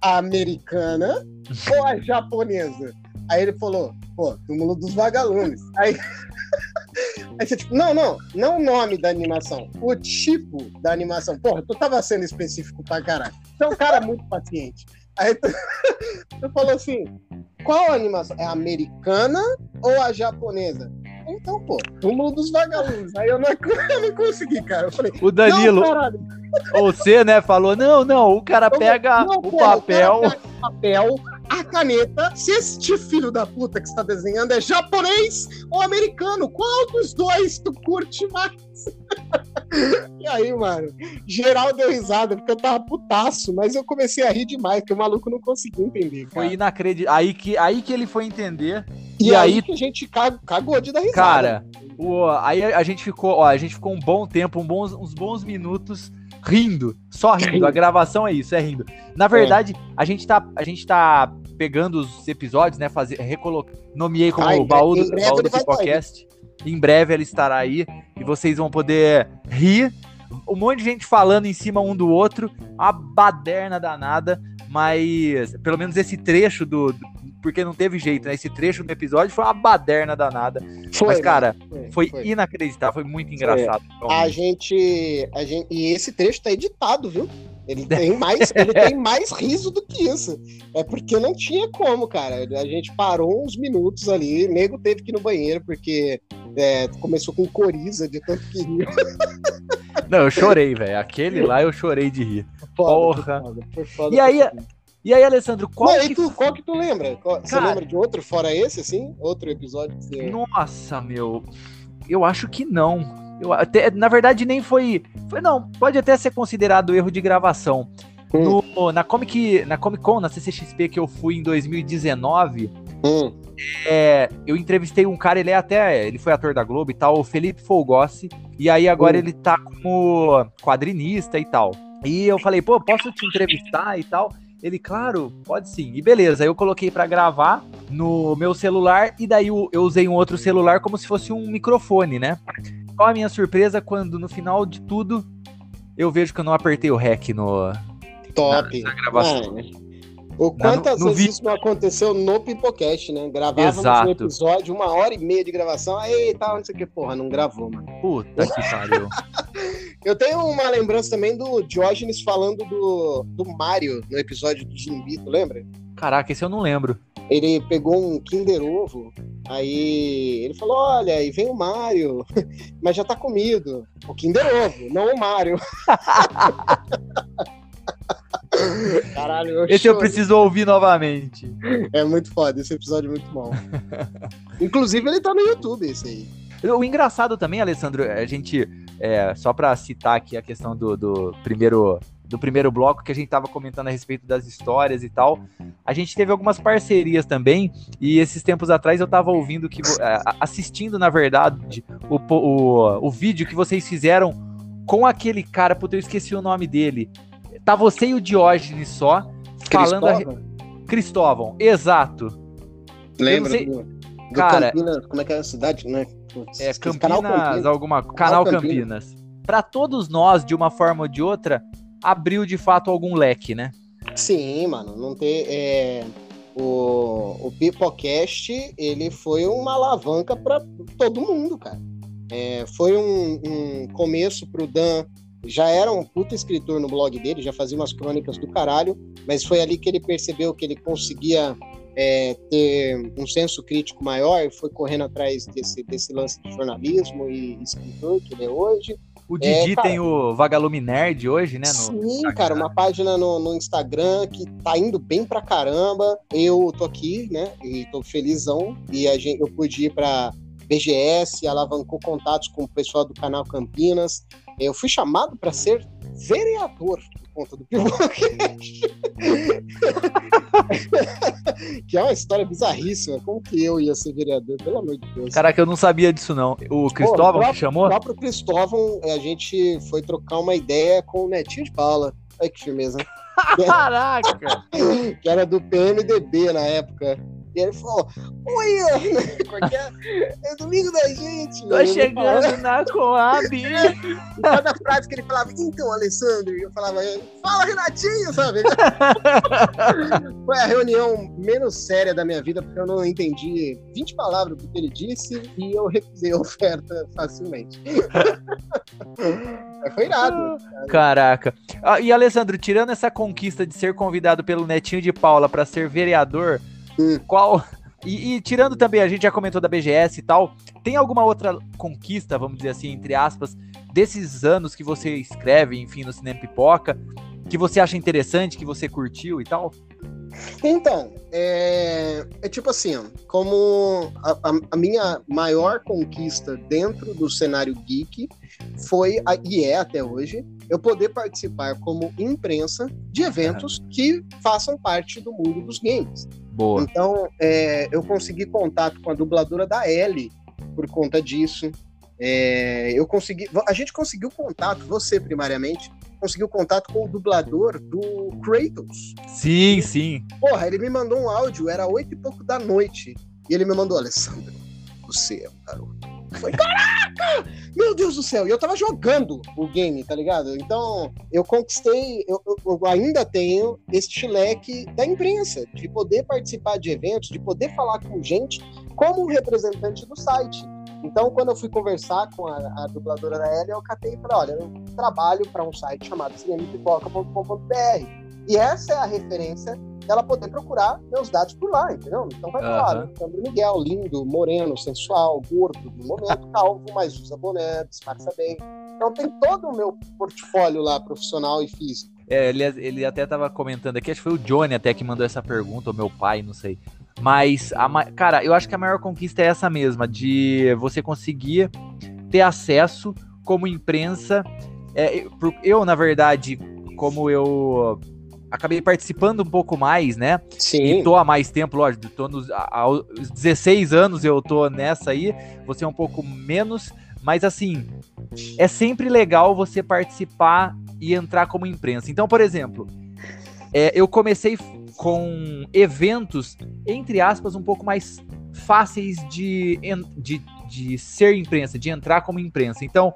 A americana ou a japonesa? Aí ele falou, pô, túmulo dos vagalumes. Aí, aí você, tipo, não, não, não o nome da animação, o tipo da animação. Porra, tu tava sendo específico pra caralho. Você é um cara muito paciente. Aí tu, tu falou assim, qual animação? É a americana ou a japonesa? Então, pô, túmulo dos vagalumes. Aí eu não, eu não consegui, cara. Eu falei, O Danilo, ou você, né, falou: não, não, o cara pega não, o pô, papel. O cara pega o papel, a caneta. Se este filho da puta que está desenhando é japonês ou americano, qual dos dois tu curte mais? e aí, mano, geral deu risada, porque eu tava putaço, mas eu comecei a rir demais, porque o maluco não conseguiu entender. Cara. Foi inacreditável. Aí que, aí que ele foi entender. E, E aí, aí- que a gente cag- cagou de dar risada. Cara, o, aí a gente ficou, ó, a gente ficou um bom tempo, um bons, uns bons minutos rindo, só rindo. A gravação é isso, é rindo. Na verdade, a gente tá, a gente tá pegando os episódios, né, fazer recolo... nomeei como o baú do, baú do. Pipocast. Em breve ele estará aí e vocês vão poder rir. Um monte de gente falando em cima um do outro, uma baderna danada, mas pelo menos esse trecho do- porque não teve jeito, né? Esse trecho do episódio foi uma baderna danada. foi, mas, cara, mano, Foi, foi. inacreditável, foi muito engraçado. A gente, a gente. E esse trecho tá editado, viu? Ele tem mais, ele tem mais riso do que isso. É porque não tinha como, cara. A gente parou uns minutos ali, nego teve que ir no banheiro, porque é, começou com coriza de tanto que riu. Não, eu chorei, velho. Aquele lá eu chorei de rir. Foda, Porra. foi foda, foi foda E aí. E aí, Alessandro, qual Não, que tu, qual que tu lembra? Qual- você Cara- lembra de outro fora esse, assim? Outro episódio que você... Nossa, meu. Eu acho que não. Eu até, na verdade, nem foi. Foi não. Pode até ser considerado erro de gravação. Hum. No- na, Comic, na Comic Con, na CCXP que eu fui em 2019, Hum, é, eu entrevistei um cara, ele é até. Ele foi ator da Globo e tal, o Felipe Folgossi. E aí agora Hum. ele tá como quadrinista e tal. E eu falei, pô, posso te entrevistar e tal? Ele, claro, pode sim. E beleza, aí eu coloquei pra gravar no meu celular e daí eu, eu usei um outro celular como se fosse um microfone, né? Qual a minha surpresa quando no final de tudo eu vejo que eu não apertei o REC no, top. na gravação. Mano, o quantas no vezes vídeo. isso não aconteceu no Pipocast, né? Gravávamos Exato. um episódio, uma hora e meia de gravação, aí tal, não sei o que, porra, não gravou, mano. Puta que pariu. Eu tenho uma lembrança também do Diógenes falando do, do Mario no episódio do Zumbi, tu lembra? Caraca, esse eu não lembro. Ele pegou um Kinder Ovo, aí ele falou: Olha, e vem o Mario, mas já tá comido. O Kinder Ovo, não o Mario. Caralho, eu Esse eu chorei. preciso ouvir novamente. É muito foda, esse episódio é muito bom. Inclusive, ele tá no YouTube, esse aí. O engraçado também, Alessandro, a gente, é, só pra citar aqui a questão do, do primeiro do primeiro bloco que a gente tava comentando a respeito das histórias e tal, a gente teve algumas parcerias também, e esses tempos atrás eu tava ouvindo que, é, assistindo, na verdade, o, o, o vídeo que vocês fizeram com aquele cara, puta, eu esqueci o nome dele, tá você e o Diógenes só, falando a... re- Cristóvão, Cristóvão, exato. Lembra sei- do, do Cara- Campinas, como é que é a cidade, né? Putz, É, Campinas, Canal alguma Canal Campinas. Campinas. Pra todos nós, de uma forma ou de outra, abriu de fato algum leque, né? Sim, mano, não ter. é, o, o Pipocast, ele foi uma alavanca para todo mundo, cara. É, foi um, um começo pro Dan. Já era um puta escritor no blog dele, já fazia umas crônicas do caralho, mas foi ali que ele percebeu que ele conseguia é, ter um senso crítico maior e foi correndo atrás desse, desse lance de jornalismo e escritor que ele é hoje. O É, Didi cara. tem o Vagalume Nerd hoje, né? Sim, Instagram. cara, uma página no, no Instagram que tá indo bem pra caramba. Eu tô aqui, né? E tô felizão. E a gente, eu pude ir pra BGS, alavancou contatos com o pessoal do canal Campinas. Eu fui chamado para ser vereador por conta do Pipocast. que é uma história bizarríssima. Como que eu ia ser vereador? Pelo amor de Deus. Caraca, eu não sabia disso, não. O Cristóvão Pô, que chamou? O próprio Cristóvão, a gente foi trocar uma ideia com o Netinho de Paula. Olha que firmeza. Caraca! que era do PMDB na época. E ele falou: Oi, Ana, porque é domingo da gente. Tô chegando na Coab. e cada frase que ele falava, então, Alessandro, e eu falava, fala, Renatinho, sabe? Foi a reunião menos séria da minha vida, porque eu não entendi 20 palavras do que ele disse e eu recusei a oferta facilmente. Foi irado. Caraca. Ah, e Alessandro, tirando essa conquista de ser convidado pelo Netinho de Paula para ser vereador, hum. qual. E, e, tirando também, a gente já comentou da BGS e tal, tem alguma outra conquista, vamos dizer assim, entre aspas, desses anos que você escreve, enfim, no Cinema Pipoca, que você acha interessante, que você curtiu e tal? Então, é, é tipo assim, como a, a, minha maior conquista dentro do cenário geek foi, a, e é até hoje, eu poder participar como imprensa de eventos que façam parte do mundo dos games. Boa. Então, é, eu consegui contato com a dubladora da Ellie por conta disso. É, eu consegui, a gente conseguiu contato, você primariamente, conseguiu contato com o dublador do Kratos. Sim, sim. Porra, ele me mandou um áudio, era oito e pouco da noite. E ele me mandou, Alessandro, você é um garoto. Falei, caraca! Meu Deus do céu! E eu tava jogando o game, tá ligado? Então, eu conquistei, eu, eu, eu ainda tenho este leque da imprensa, de poder participar de eventos, de poder falar com gente como representante do site. Então, quando eu fui conversar com a, a dubladora da Ellie, eu catei e falei: olha, eu trabalho para um site chamado cinemipipoca.com.br. E essa é a referência dela poder procurar meus dados por lá, entendeu? Então vai falar, uhum. Alexandre Miguel, lindo, moreno, sensual, gordo, no momento, calvo, mas usa boné, disfarça bem. Então tem todo o meu portfólio lá, profissional e físico. É, ele, ele até estava comentando aqui, acho que foi o Johnny até que mandou essa pergunta, ou meu pai, não sei. Mas, a, cara, eu acho que a maior conquista é essa mesma, de você conseguir ter acesso como imprensa. É, eu, na verdade, como eu acabei participando um pouco mais, né? Sim. E tô há mais tempo, lógico, tô nos aos 16 anos eu tô nessa aí, você é um pouco menos, mas assim, é sempre legal você participar e entrar como imprensa. Então, por exemplo, é, eu comecei com eventos, entre aspas, um pouco mais fáceis de, de, de ser imprensa, de entrar como imprensa. Então,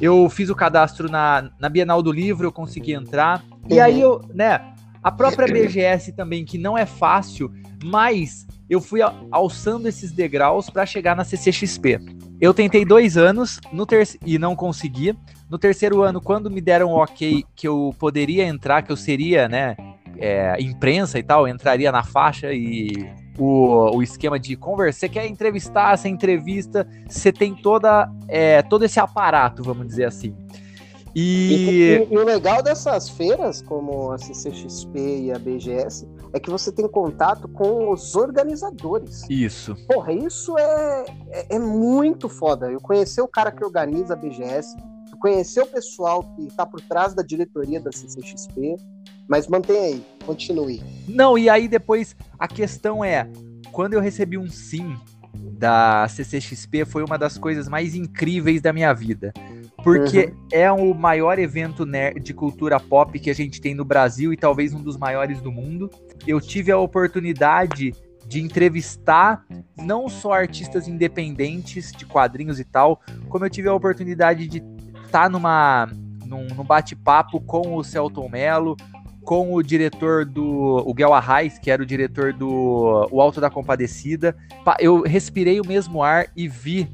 eu fiz o cadastro na, na Bienal do Livro, eu consegui entrar. E aí, eu, né, a própria BGS também, que não é fácil, mas eu fui alçando esses degraus para chegar na CCXP. Eu tentei dois anos no ter e não consegui. No terceiro ano, quando me deram o ok que eu poderia entrar, que eu seria, né, é, imprensa e tal, entraria na faixa e o, o esquema de conversar, você quer entrevistar, essa entrevista, você tem toda, é, todo esse aparato, vamos dizer assim. E... E, e... o legal dessas feiras, como a CCXP e a BGS, é que você tem contato com os organizadores. Isso. Porra, isso é, é, é muito foda. Eu conheci o cara que organiza a BGS, conhecer o pessoal que está por trás da diretoria da CCXP, mas mantenha aí, continue. Não, e aí depois a questão é, quando eu recebi um sim da CCXP, foi uma das coisas mais incríveis da minha vida. Porque uhum. é o maior evento de cultura pop que a gente tem no Brasil e talvez um dos maiores do mundo. Eu tive a oportunidade de entrevistar não só artistas independentes de quadrinhos e tal, como eu tive a oportunidade de estar tá numa num, num bate-papo com o Celton Mello, com o diretor do o Guel Arraes, que era o diretor do O Alto da Compadecida. Eu respirei o mesmo ar e vi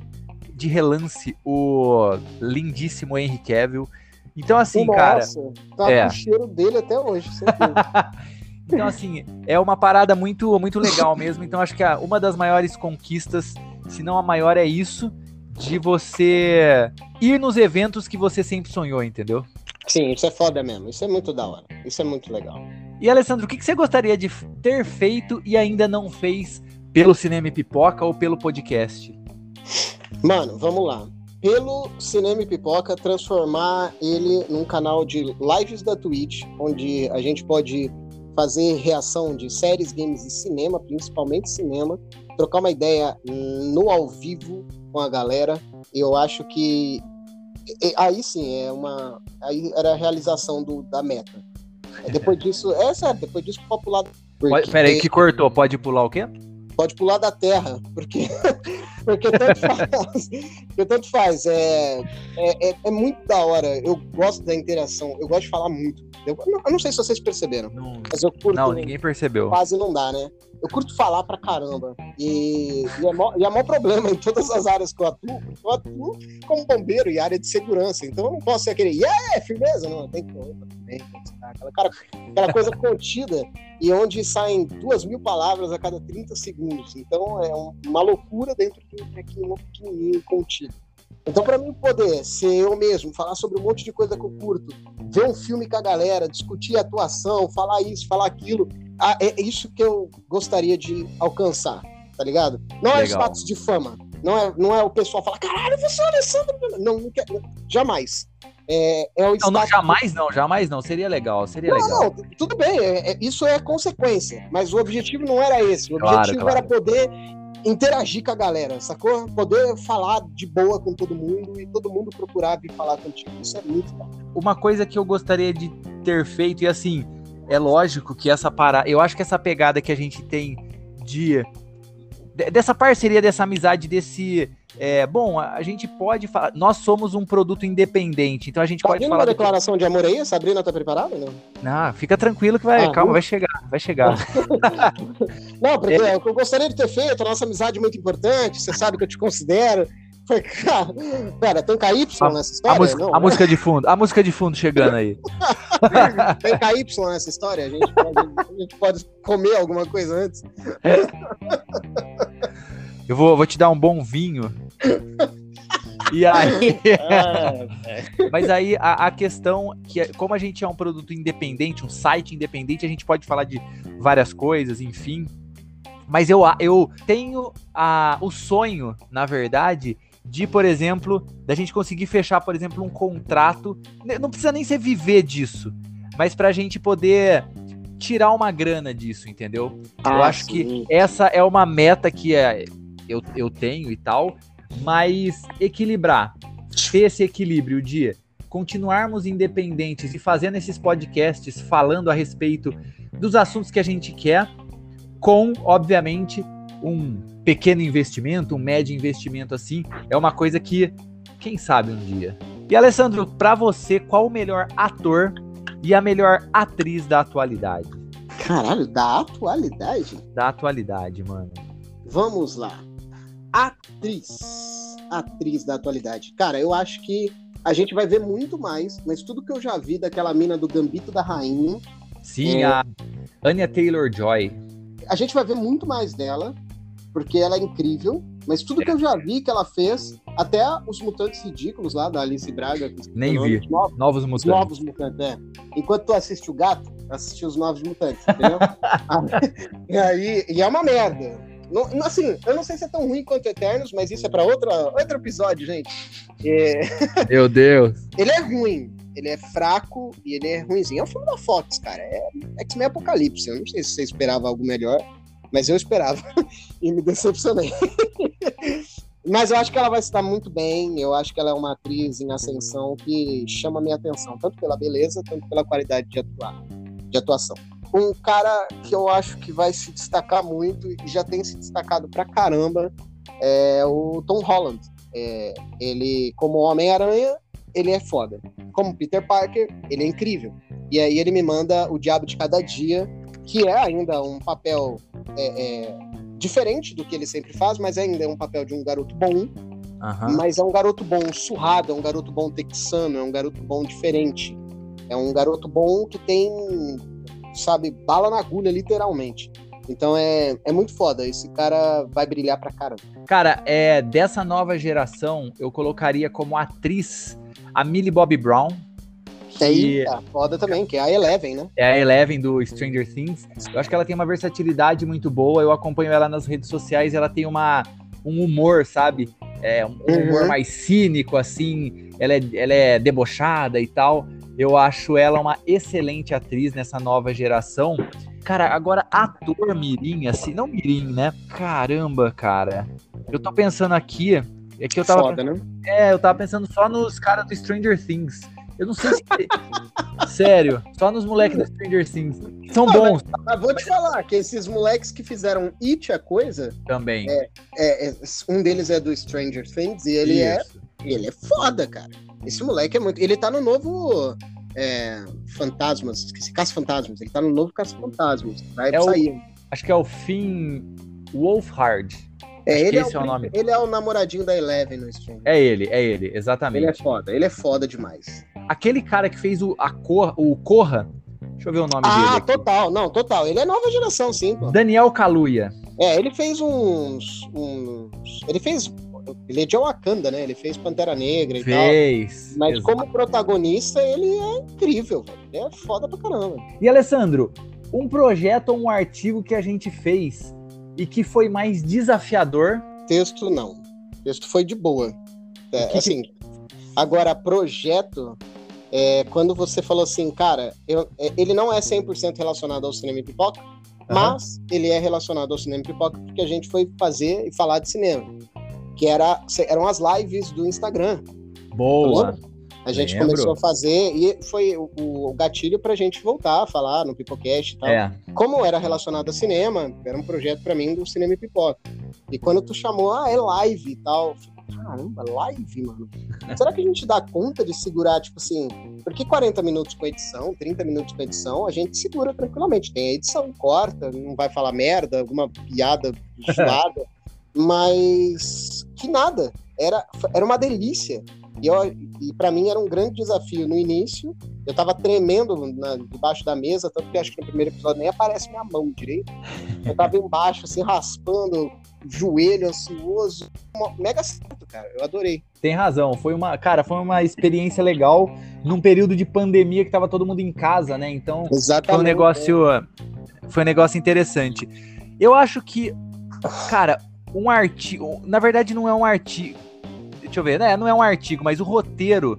de relance o lindíssimo Henry Cavill. Então, assim, Nossa, cara. Tá é. com o cheiro dele até hoje, Então, assim, é uma parada muito, muito legal mesmo. Então, acho que uma das maiores conquistas, se não a maior, é isso, de você ir nos eventos que você sempre sonhou, entendeu? Sim, isso é foda mesmo. Isso é muito da hora. Isso é muito legal. E Alessandro, o que, você gostaria de ter feito e ainda não fez pelo Cinema Pipoca ou pelo podcast? Mano, vamos lá. Pelo Cinema Pipoca, transformar ele num canal de lives da Twitch, onde a gente pode fazer reação de séries, games e cinema, principalmente cinema, trocar uma ideia no ao vivo com a galera. Eu acho que aí sim, é uma. Aí era a realização do, da meta. Depois disso, é sério, depois disso popular. Porque... Peraí, que cortou, pode pular o quê? pode pular da terra, porque, porque tanto faz. porque tanto faz. É, é, é, é, muito da hora. Eu gosto da interação, eu gosto de falar muito. Eu, eu não sei se vocês perceberam, não, mas eu curto. Não, ninguém percebeu. Quase não dá, né? Eu curto falar pra caramba. E, e, é, mó, e é maior problema em todas as áreas que eu atuo, porque eu atuo como bombeiro e área de segurança. Então eu não posso ser aquele, yeah, firmeza, não. Tem que. Tem aquela, cara, aquela coisa contida e onde saem duas mil palavras a cada 30 segundos. Então é uma loucura dentro de um pequenininho contido. Então, para mim poder ser eu mesmo, falar sobre um monte de coisa que eu curto, ver um filme com a galera, discutir atuação, falar isso, falar aquilo, ah, é isso que eu gostaria de alcançar, tá ligado? Não é status de fama, não é, não é o pessoal falar, caralho, você é o Alessandro. Não, não quer, jamais. É, é o não, não, jamais não, jamais não. Seria legal, seria não, legal. Não, tudo bem, é, é, isso é consequência, mas o objetivo não era esse. O objetivo claro. era poder interagir com a galera, sacou? Poder falar de boa com todo mundo e todo mundo procurar vir falar contigo. Isso é muito bom. Uma coisa que eu gostaria de ter feito, e assim, é lógico que essa parada. Eu acho que essa pegada que a gente tem de. Dessa parceria, dessa amizade, desse. É, bom, a gente pode falar. Nós somos um produto independente, então a gente tá pode falar. uma declaração de amor aí? Sabrina tá preparada? Não, não fica tranquilo que vai. Ah, calma, vai chegar, vai chegar. não, porque é. eu gostaria de ter feito, a nossa amizade é muito importante, você sabe que eu te considero. Foi, cara, pera, tem KY nessa história? A, música, não, a música de fundo, a música de fundo chegando aí. tem KY nessa história? A gente, pode, a gente pode comer alguma coisa antes? Eu vou, vou te dar um bom vinho. E aí. Mas aí a, a, questão que, é, como a gente é um produto independente, um site independente, a gente pode falar de várias coisas, enfim. Mas eu, eu tenho a, o sonho, na verdade, de, por exemplo, da gente conseguir fechar, por exemplo, um contrato. Não precisa nem ser viver disso, mas para a gente poder tirar uma grana disso, entendeu? Ah, eu acho sim. que essa é uma meta que é, eu, eu tenho e tal, mas equilibrar, ter esse equilíbrio de continuarmos independentes e fazendo esses podcasts falando a respeito dos assuntos que a gente quer, com, obviamente, um pequeno investimento, um médio investimento assim, é uma coisa que, quem sabe um dia. E Alessandro, para você, qual o melhor ator e a melhor atriz da atualidade? Caralho, da atualidade? Da atualidade, mano. Vamos lá. Atriz. Atriz da atualidade. Cara, eu acho que a gente vai ver muito mais, mas tudo que eu já vi daquela mina do Gambito da Rainha. Sim, é... a Anya Taylor Joy. A gente vai ver muito mais dela porque ela é incrível, mas tudo que eu já vi que ela fez, até os mutantes ridículos lá da Alice Braga. Nem vi. Novos, novos mutantes. Novos mutantes, é. Enquanto tu assiste o gato, assisti os novos mutantes, entendeu? e aí, e é uma merda. Não, assim, eu não sei se é tão ruim quanto Eternos, mas isso é para outro episódio, gente. É... Meu Deus. ele é ruim, ele é fraco e ele é ruimzinho. É um filme da Fox, cara. É X-Men Apocalipse. Eu não sei se você esperava algo melhor. Mas eu esperava e me decepcionei. Mas eu acho que ela vai se dar muito bem. Eu acho que ela é uma atriz em ascensão que chama minha atenção, tanto pela beleza, tanto pela qualidade de, atuar, de atuação. Um cara que eu acho que vai se destacar muito e já tem se destacado pra caramba é o Tom Holland. É, ele, como Homem-Aranha, ele é foda. Como Peter Parker, ele é incrível. E aí ele me manda o Diabo de Cada Dia, que é ainda um papel é, é, diferente do que ele sempre faz, mas ainda é um papel de um garoto bom. Uhum. Mas é um garoto bom surrado, é um garoto bom texano, é um garoto bom diferente. É um garoto bom que tem, sabe, bala na agulha, literalmente. Então é, é muito foda. Esse cara vai brilhar pra caramba. Cara, é, dessa nova geração, eu colocaria como atriz a Millie Bobby Brown, que tá foda também, que é a Eleven, né? É a Eleven do Stranger Things. Eu acho que ela tem uma versatilidade muito boa. Eu acompanho ela nas redes sociais. Ela tem uma, um humor, sabe? É, um uhum. humor mais cínico, assim. Ela é, ela é debochada e tal. Eu acho ela uma excelente atriz nessa nova geração. Cara, agora ator mirim, assim, não mirim, né? Caramba, cara. Eu tô pensando aqui, É que eu tava. Foda, né? É, eu tava pensando só nos caras do Stranger Things. Eu não sei se. Sério, só nos moleques do Stranger Things. São Ah, bons Mas vou te falar que esses moleques que fizeram It a coisa, também. É, é, um deles é do Stranger Things e ele é, Isso. ele é foda, cara. Esse moleque é muito. Ele tá no novo é, Fantasmas, esqueci, Caça Fantasmas. Ele tá no novo Caça Fantasmas. Vai É o- sair. Acho que é o Finn Wolfhard. É, acho ele é, esse é o nome. Ele é o namoradinho da Eleven no Stranger. É ele, é ele, Ele é exatamente. foda, ele é foda demais. Aquele cara que fez o, a Cor, o Corra. Deixa eu ver o nome dele. Ah, total, não, total. Ele é nova geração, sim, pô. Daniel Kaluuya. É, ele fez uns. uns ele fez. Ele é de Wakanda, né? Ele fez Pantera Negra e tal. Fez. Mas Exa- como protagonista, ele é incrível, velho. Ele é foda pra caramba. E Alessandro, um projeto ou um artigo que a gente fez e que foi mais desafiador. Texto, não. Texto foi de boa. É, que que- assim, agora, projeto, é, quando você falou assim, cara, eu- é, ele não é 100% relacionado ao cinema e pipoca, mas ele é relacionado ao cinema e pipoca porque a gente foi fazer e falar de cinema. Que era, eram as lives do Instagram. Boa. A gente Lembro. começou a fazer e foi o, o gatilho pra gente voltar a falar no Pipocast e tal. É. Como era relacionado a cinema, era um projeto pra mim do cinema e pipoca. E quando tu chamou, ah, é live e tal, caramba, live, mano. Será que a gente dá conta de segurar, tipo assim, porque 40 minutos com edição, 30 minutos com edição, a gente segura tranquilamente. Tem a edição, corta, não vai falar merda, alguma piada zoada, mas que nada. Era, era uma delícia. E, eu, e para mim era um grande desafio no início. Eu tava tremendo na- debaixo da mesa, tanto que acho que no primeiro episódio nem aparece minha mão direito. Eu tava embaixo, assim, raspando, joelho ansioso. Uma- Mega certo, cara. Eu adorei. Tem razão. Foi uma, cara, foi uma experiência legal num período de pandemia que tava todo mundo em casa, né? Então, Exatamente. foi um negócio foi um negócio interessante. Eu acho que, cara, um artigo, na verdade não é um artigo. Deixa eu ver, né? Não é um artigo, mas o roteiro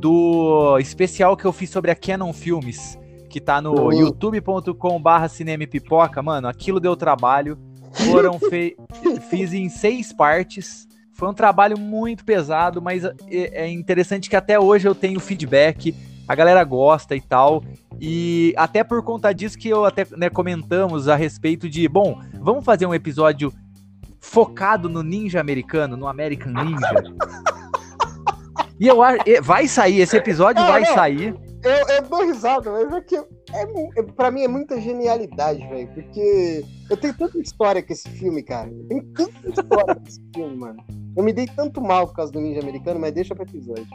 do especial que eu fiz sobre a Canon Filmes, que tá no Uhum. youtube.com/barra pipoca, mano, aquilo deu trabalho. Foram fe... fiz em seis partes. Foi um trabalho muito pesado, mas é é interessante que até hoje eu tenho feedback, a galera gosta e tal. E até por conta disso que eu até né, comentamos a respeito de, bom, vamos fazer um episódio focado no ninja americano, no American Ninja. E eu acho, vai sair, esse episódio Não, vai sair. Eu, eu dou risada, mas é que é, é, pra mim é muita genialidade, velho. Porque eu tenho tanta história com esse filme, cara. Eu tenho tanta história com esse filme, mano. Eu me dei tanto mal por causa do Ninja Americano, mas deixa pro episódio.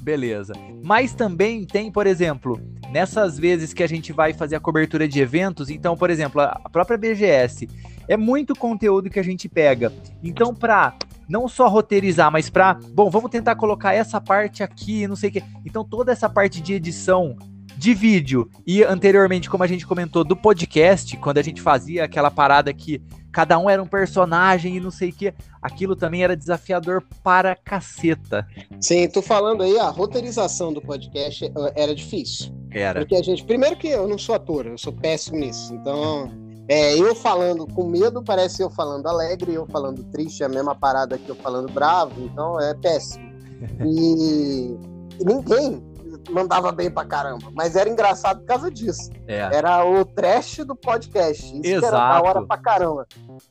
Beleza. Mas também tem, por exemplo, nessas vezes que a gente vai fazer a cobertura de eventos, então, por exemplo, a própria BGS é muito conteúdo que a gente pega. Então, pra não só roteirizar, mas pra, bom, vamos tentar colocar essa parte aqui, não sei o quê. Então, toda essa parte de edição de vídeo e anteriormente, como a gente comentou, do podcast, quando a gente fazia aquela parada que cada um era um personagem e não sei o quê, aquilo também era desafiador para caceta. Sim, tô falando aí, a roteirização do podcast eh, era difícil. Era. Porque a gente, primeiro que eu não sou ator, eu sou péssimo nisso. Então, é, eu falando com medo parece eu falando alegre, eu falando triste, é a mesma parada que eu falando bravo, então é péssimo. E, e ninguém mandava bem pra caramba, mas era engraçado por causa disso. É. Era o trash do podcast. Isso que era da Exato. hora pra caramba.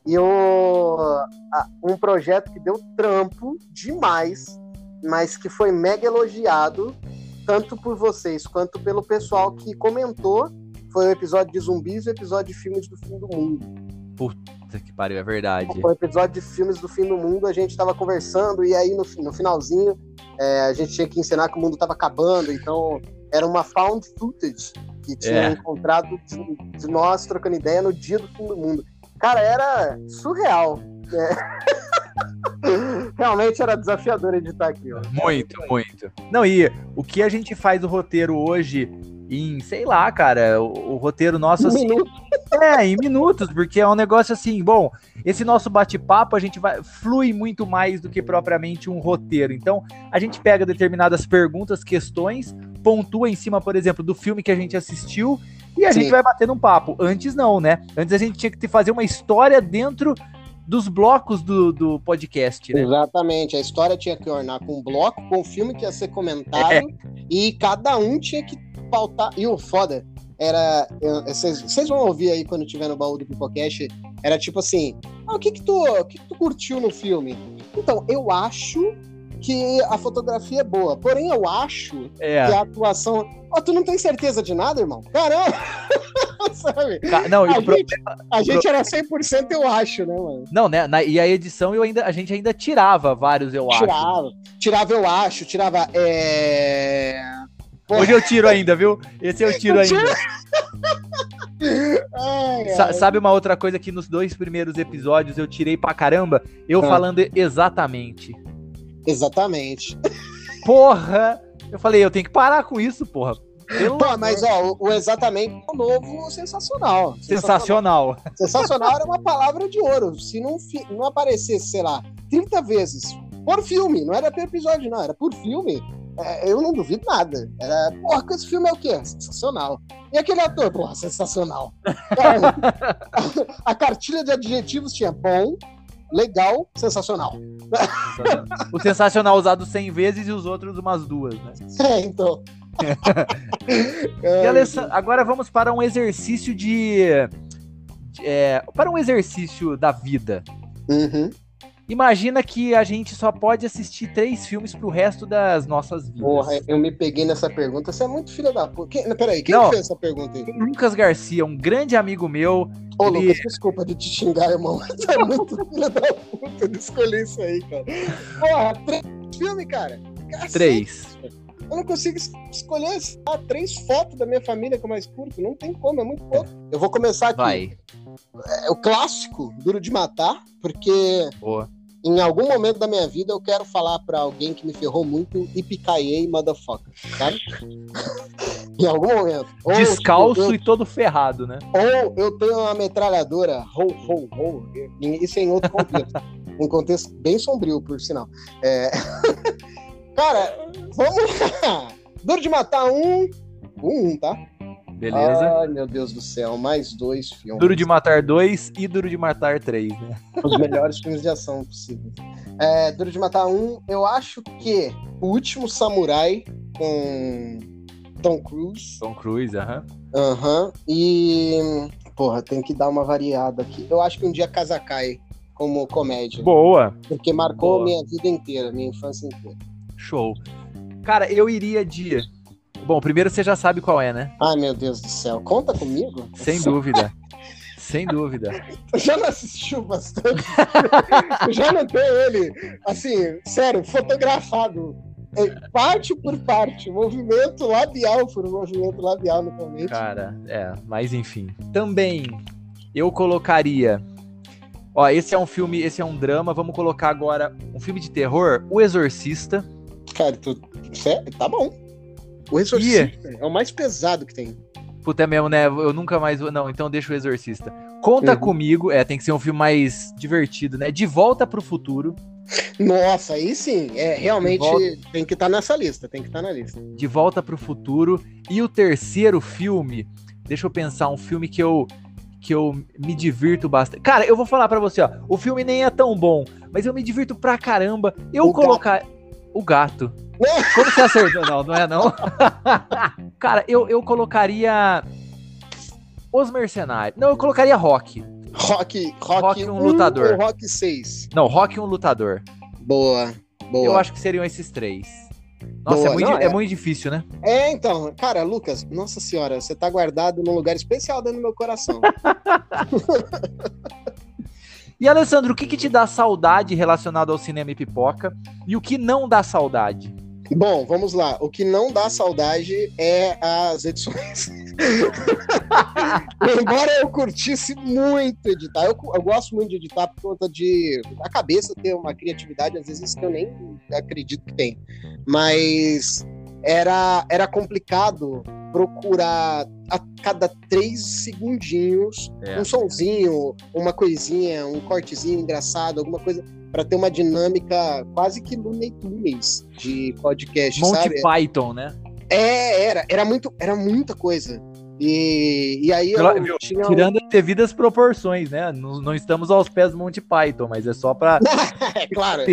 E a- um projeto que deu trampo demais, mas que foi mega elogiado, tanto por vocês quanto pelo pessoal que comentou. Foi o episódio de zumbis e o episódio de filmes do fim do mundo. Puta que pariu, é verdade. Foi o episódio de filmes do fim do mundo, a gente tava conversando, e aí no, no finalzinho é, a gente tinha que ensinar que o mundo tava acabando, então era uma found footage que tinha É. encontrado de, de nós trocando ideia no dia do fim do mundo. Cara, era surreal. né? Realmente era desafiador editar aquilo. Muito, muito. Não, e o que a gente faz o roteiro hoje em, sei lá, cara, o, o roteiro nosso assim, é, em minutos, porque é um negócio assim, bom, esse nosso bate-papo a gente vai flui muito mais do que propriamente um roteiro. Então, a gente pega determinadas perguntas, questões, pontua em cima, por exemplo, do filme que a gente assistiu e a Sim. gente vai batendo um papo. Antes não, né? Antes a gente tinha que ter- fazer uma história dentro dos blocos do, do podcast, né? Exatamente. A história tinha que ornar com um bloco, com o filme que ia ser comentado, É. e cada um tinha que pautar. E o foda era. Vocês vão ouvir aí quando tiver no baú do Pipocast. Era tipo assim: ah, o que que, tu, o que que tu curtiu no filme? Então, eu acho que a fotografia é boa. Porém, eu acho É. que a atuação. Ó, tu não tem certeza de nada, irmão? Caramba! Sabe? Não, A gente, a gente era 100% eu acho, né, mano? não, né? na- e a edição eu ainda, a gente ainda tirava vários, eu acho. Tirava. Tirava, eu acho. Tirava. É... Hoje eu tiro ainda, viu? Esse eu tiro ainda. Ai, Sa- ai. sabe uma outra coisa que nos dois primeiros episódios eu tirei pra caramba? Eu Ah. falando exatamente. Exatamente. Porra! Eu falei, eu tenho que parar com isso, porra. Pelo Pô, mas ó, o, exatamente é um novo sensacional. Sensacional. Sensacional era uma palavra de ouro. Se não, não aparecesse, sei lá, 30 vezes por filme, não era por episódio, não, era por filme. É, eu não duvido nada. Era, porra, que esse filme é o quê? Sensacional. E aquele ator, porra, sensacional. Cara, a cartilha de adjetivos tinha bom, legal, sensacional. O sensacional usado 100 vezes e os outros umas duas, né? É, então. E Alessandro, agora vamos para um exercício de. de- é, para um exercício da vida. Uhum. Imagina que a gente só pode assistir três filmes pro resto das nossas vidas. Porra, eu me peguei nessa pergunta. Você é muito filho da puta. Quem, peraí, quem Não. fez essa pergunta aí? Lucas Garcia, um grande amigo meu. Ô, Ele- Lucas, desculpa de te xingar, irmão. Você é muito filho da puta de escolher isso aí, cara. Porra, três filmes, cara. Cacete, Três. Eu não consigo es- escolher ah, três fotos da minha família que eu mais curto. Não tem como, é muito pouco. Eu vou começar aqui. Vai. É o clássico, Duro de Matar, porque Boa. Em algum momento da minha vida eu quero falar pra alguém que me ferrou muito e picaiei, motherfucker, sabe? em algum momento. Ou, Descalço tipo, e todo ferrado, né? Ou eu tenho uma metralhadora, ho, ho, ho. Isso é em outro contexto. um contexto bem sombrio, por sinal. É... Cara, vamos lá. Duro de matar um. Um, tá? Beleza. Ai, meu Deus do céu, mais dois filmes. Duro de Matar 2 e Duro de Matar 3, né? Os melhores filmes de ação possíveis. É, Duro de Matar um, eu acho que O Último Samurai com Tom Cruise. Tom Cruise, aham. Aham. E. Porra, tem que dar uma variada aqui. Eu acho que um dia Kazakai como comédia. Boa. Porque marcou Boa. minha vida inteira, minha infância inteira. Show. Cara, eu iria de. Bom, primeiro você já sabe qual é, né? Ai, meu Deus do céu. Conta comigo? Sem dúvida. Sem dúvida. Eu já não assistiu bastante. Eu já não tenho ele, assim, sério, fotografado. É, parte por parte, movimento labial por movimento labial no começo. Cara, é, mas enfim. Também eu colocaria. Ó, esse é um filme, esse é um drama. Vamos colocar agora um filme de terror, O Exorcista. Cara, tu, cé- tá bom. O Exorcista é o mais pesado que tem. Puta é mesmo, né? Eu nunca mais vou. Não, então deixa o Exorcista. Conta Uhum. comigo, é, tem que ser um filme mais divertido, né? De Volta pro Futuro. Nossa, aí sim, é realmente Volta. tem que estar nessa lista, tem que estar na lista. De Volta pro Futuro. E o terceiro filme, deixa eu pensar, um filme que eu que eu me divirto bastante. Cara, eu vou falar pra você, ó, o filme nem é tão bom, mas eu me divirto pra caramba. Eu O colocar o gato. Como você acertou? Não, não é não. Cara, eu, eu colocaria Os Mercenários. Não, eu colocaria Rock. Rock, rock, Rock, um um lutador. ou Rock 6. Não, Rock um lutador. Boa, boa. Eu acho que seriam esses três. Nossa, Boa. é muito, Não, é é- muito difícil, né? É, então, cara, Lucas, nossa senhora, você tá guardado num lugar especial dentro do meu coração. E Alessandro, o que, que te dá saudade relacionado ao cinema e pipoca? E o que não dá saudade? Bom, vamos lá. O que não dá saudade é as edições. Embora eu curtisse muito editar, eu, eu gosto muito de editar por conta de a cabeça ter uma criatividade, às vezes que eu nem acredito que tem. Mas era, era complicado procurar a cada três segundinhos É. um sonzinho, uma coisinha, um cortezinho engraçado, alguma coisa para ter uma dinâmica quase que Looney Tunes de podcast, Monty sabe? Python, né? É, era, era muito, era muita coisa. E, e aí Pela- eu viu? tinha. um- Tirando as devidas proporções, né? Não, não estamos aos pés do Monty Python, mas é só pra. é claro.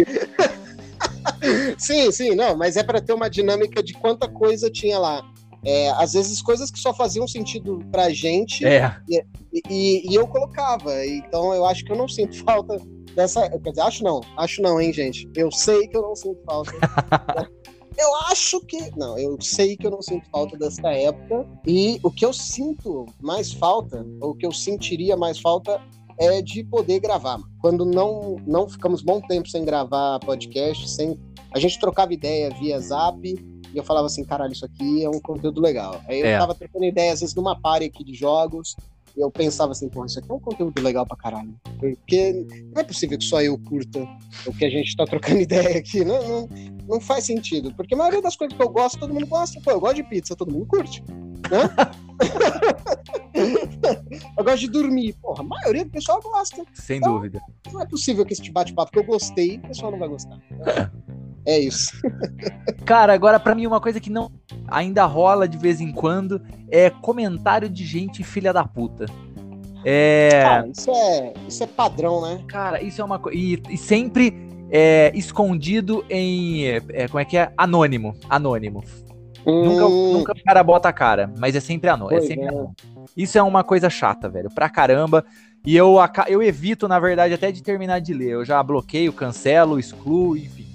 Sim, sim, não, mas é para ter uma dinâmica de quanta coisa tinha lá. É, às vezes coisas que só faziam sentido pra gente É, e, e- e eu colocava. Então eu acho que eu não sinto falta dessa. Quer dizer, acho não, acho não, hein, gente. Eu sei que eu não sinto falta. eu acho que. Não, eu sei que eu não sinto falta dessa época. E o que eu sinto mais falta, ou o que eu sentiria mais falta, é de poder gravar. Quando não, não ficamos bom tempo sem gravar podcast, sem. A gente trocava ideia via zap. E eu falava assim, caralho, isso aqui é um conteúdo legal. Aí eu É. tava trocando ideia, às vezes, numa party aqui de jogos, e eu pensava assim, pô, isso aqui é um conteúdo legal pra caralho. Porque não é possível que só eu curta o que a gente tá trocando ideia aqui. Não, não, não faz sentido. Porque a maioria das coisas que eu gosto, todo mundo gosta. Pô, eu gosto de pizza, todo mundo curte. Né? eu gosto de dormir. Porra, a maioria do pessoal gosta. sem Então, dúvida. Não é possível que esse bate-papo que eu gostei, o pessoal não vai gostar. É isso. Cara, agora pra mim uma coisa que não ainda rola de vez em quando é comentário de gente filha da puta. É. Cara, isso é, isso é padrão, né? Cara, isso é uma coisa. E, e sempre é, escondido em. é, como é que é? Anônimo. Anônimo. Nunca, Hum, nunca o cara bota a cara, mas é sempre anônimo. É sempre é. anônimo. Isso é uma coisa chata, velho. Pra caramba. E eu, eu evito, na verdade, até de terminar de ler. Eu já bloqueio, cancelo, excluo, enfim.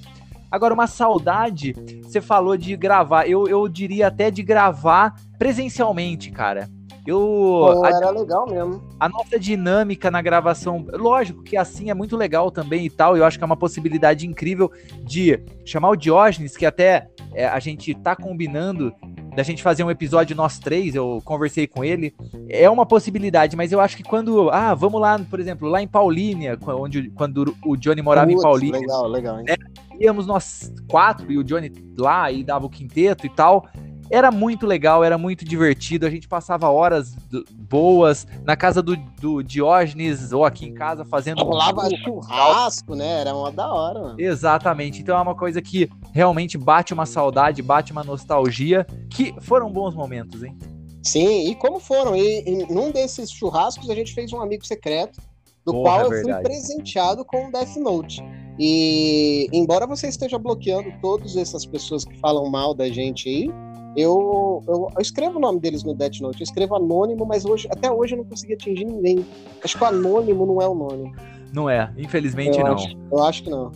Agora, uma saudade, você falou de gravar. Eu, eu diria até de gravar presencialmente, cara. Eu. pô, a- era legal mesmo. a nossa dinâmica na gravação, lógico que assim é muito legal também e tal, eu acho que é uma possibilidade incrível de chamar o Diógenes, que até é, a gente tá combinando da gente fazer um episódio nós três, eu conversei com ele, é uma possibilidade, mas eu acho que quando, ah, vamos lá, por exemplo, lá em Paulínia, onde, quando o Johnny morava em Putz, Paulínia, Legal, legal. Hein? íamos nós quatro e o Johnny lá e dava o quinteto e tal. Era muito legal, era muito divertido. A gente passava horas boas na casa do, do Diógenes ou aqui em casa fazendo. Rolava churras. churrasco, né? Era uma da hora, mano. Exatamente. Então é uma coisa que realmente bate uma saudade, bate uma nostalgia, que foram bons momentos, hein? Sim, e como foram? E, e num desses churrascos a gente fez um amigo secreto, do Porra, qual é eu fui verdade. presenteado com o Death Note. E embora você esteja bloqueando todas essas pessoas que falam mal da gente aí, eu, eu, eu escrevo o nome deles no Death Note, eu escrevo anônimo, mas hoje, até hoje eu não consegui atingir ninguém. Acho que o anônimo não é o nome. Não é, infelizmente eu não. Acho, eu acho que não.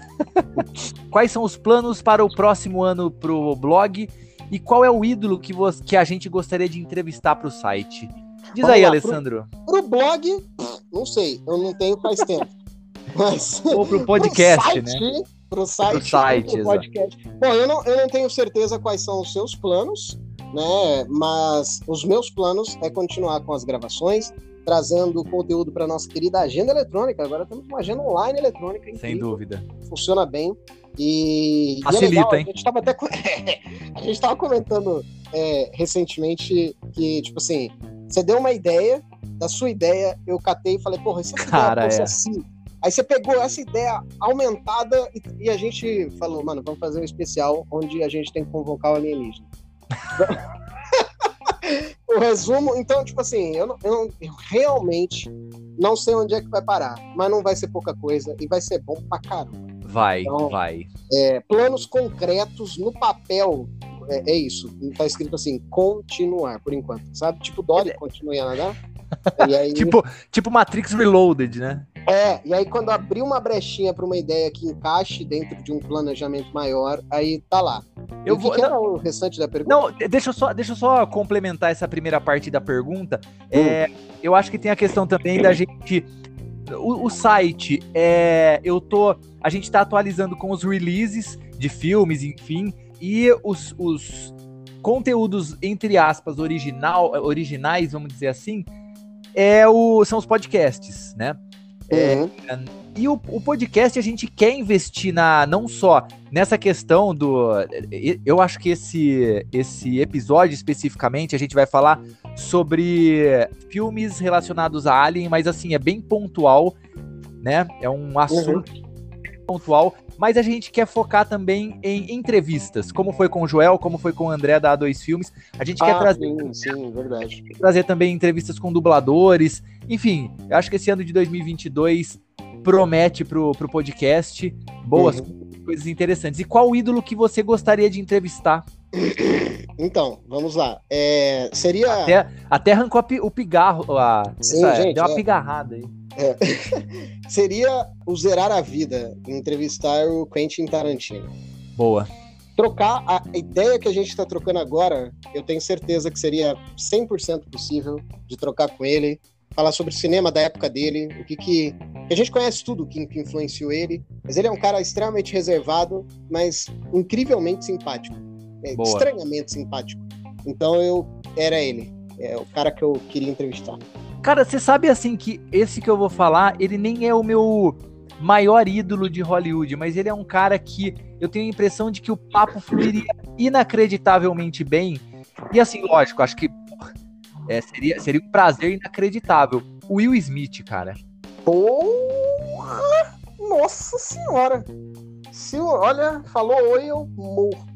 Quais são os planos para o próximo ano pro blog? E qual é o ídolo que, você, que a gente gostaria de entrevistar pro site? Diz Vamos aí, lá, Alessandro. Pro blog, pff, não sei, eu não tenho faz tempo. Mas Ou pro podcast, pro né? Pro site, Pro site, pro exato. podcast. Bom, eu não, eu não tenho certeza quais são os seus planos, né? Mas os meus planos é continuar com as gravações, trazendo conteúdo para nossa querida agenda eletrônica. Agora temos uma agenda online eletrônica Sem incrível, dúvida. funciona bem. E, e é Facilita, legal, hein? A gente tava até a gente tava comentando é, recentemente que tipo assim, você deu uma ideia, da sua ideia eu catei e falei, porra, essa Cara, ideia fosse é. assim. Aí você pegou essa ideia aumentada e, e a gente falou, mano, vamos fazer um especial onde a gente tem que convocar o alienígena. o resumo, então, tipo assim, eu, não- eu não- eu realmente não sei onde é que vai parar, mas não vai ser pouca coisa e vai ser bom pra caramba. Vai, Então, vai. É, planos concretos no papel. É, é isso. Tá escrito assim, continuar, por enquanto. Sabe? Tipo Dory, continue a nadar. Aí, Tipo, tipo Matrix Reloaded, né? é, e aí quando abrir uma brechinha para uma ideia que encaixe dentro de um planejamento maior, aí tá lá. Eu e vou. o que, que era o restante da pergunta? Não, de- deixa eu, só, deixa eu só complementar essa primeira parte da pergunta. É, eu acho que tem a questão também da gente. O, o site, é, eu tô. A gente tá atualizando com os releases de filmes, enfim, e os, os conteúdos, entre aspas, original, originais, vamos dizer assim, é o, são os podcasts, né? É, Uhum. E o, o podcast a gente quer investir na não só nessa questão do. Eu acho que esse, esse episódio especificamente a gente vai falar sobre filmes relacionados a Alien, mas assim, é bem pontual, né? É um assunto pontual, mas a gente quer focar também em entrevistas, como foi com o Joel, como foi com o André da A2 Filmes. A gente ah, quer trazer, sim, sim, verdade. trazer também entrevistas com dubladores. Enfim, eu acho que esse ano de 2022 promete pro, pro podcast boas uhum. coisas interessantes. E qual ídolo que você gostaria de entrevistar? Então, vamos lá. É, seria. Até, até arrancou o pigarro. A, Sim, essa, gente, deu uma é. pigarrada aí. É. seria o Zerar a Vida, entrevistar o Quentin Tarantino. Boa. Trocar a ideia que a gente está trocando agora, eu tenho certeza que seria 100% possível de trocar com ele, falar sobre o cinema da época dele, o que que. A gente conhece tudo que, que influenciou ele, mas ele é um cara extremamente reservado, mas incrivelmente simpático. É, estranhamente simpático. Então eu era ele. É o cara que eu queria entrevistar. Cara, você sabe assim que esse que eu vou falar, ele nem é o meu maior ídolo de Hollywood, mas ele é um cara que eu tenho a impressão de que o papo fluiria inacreditavelmente bem. E assim, lógico, acho que é, seria, seria um prazer inacreditável. O Will Smith, cara. Porra! Nossa senhora! Se, olha, falou oi, eu morro.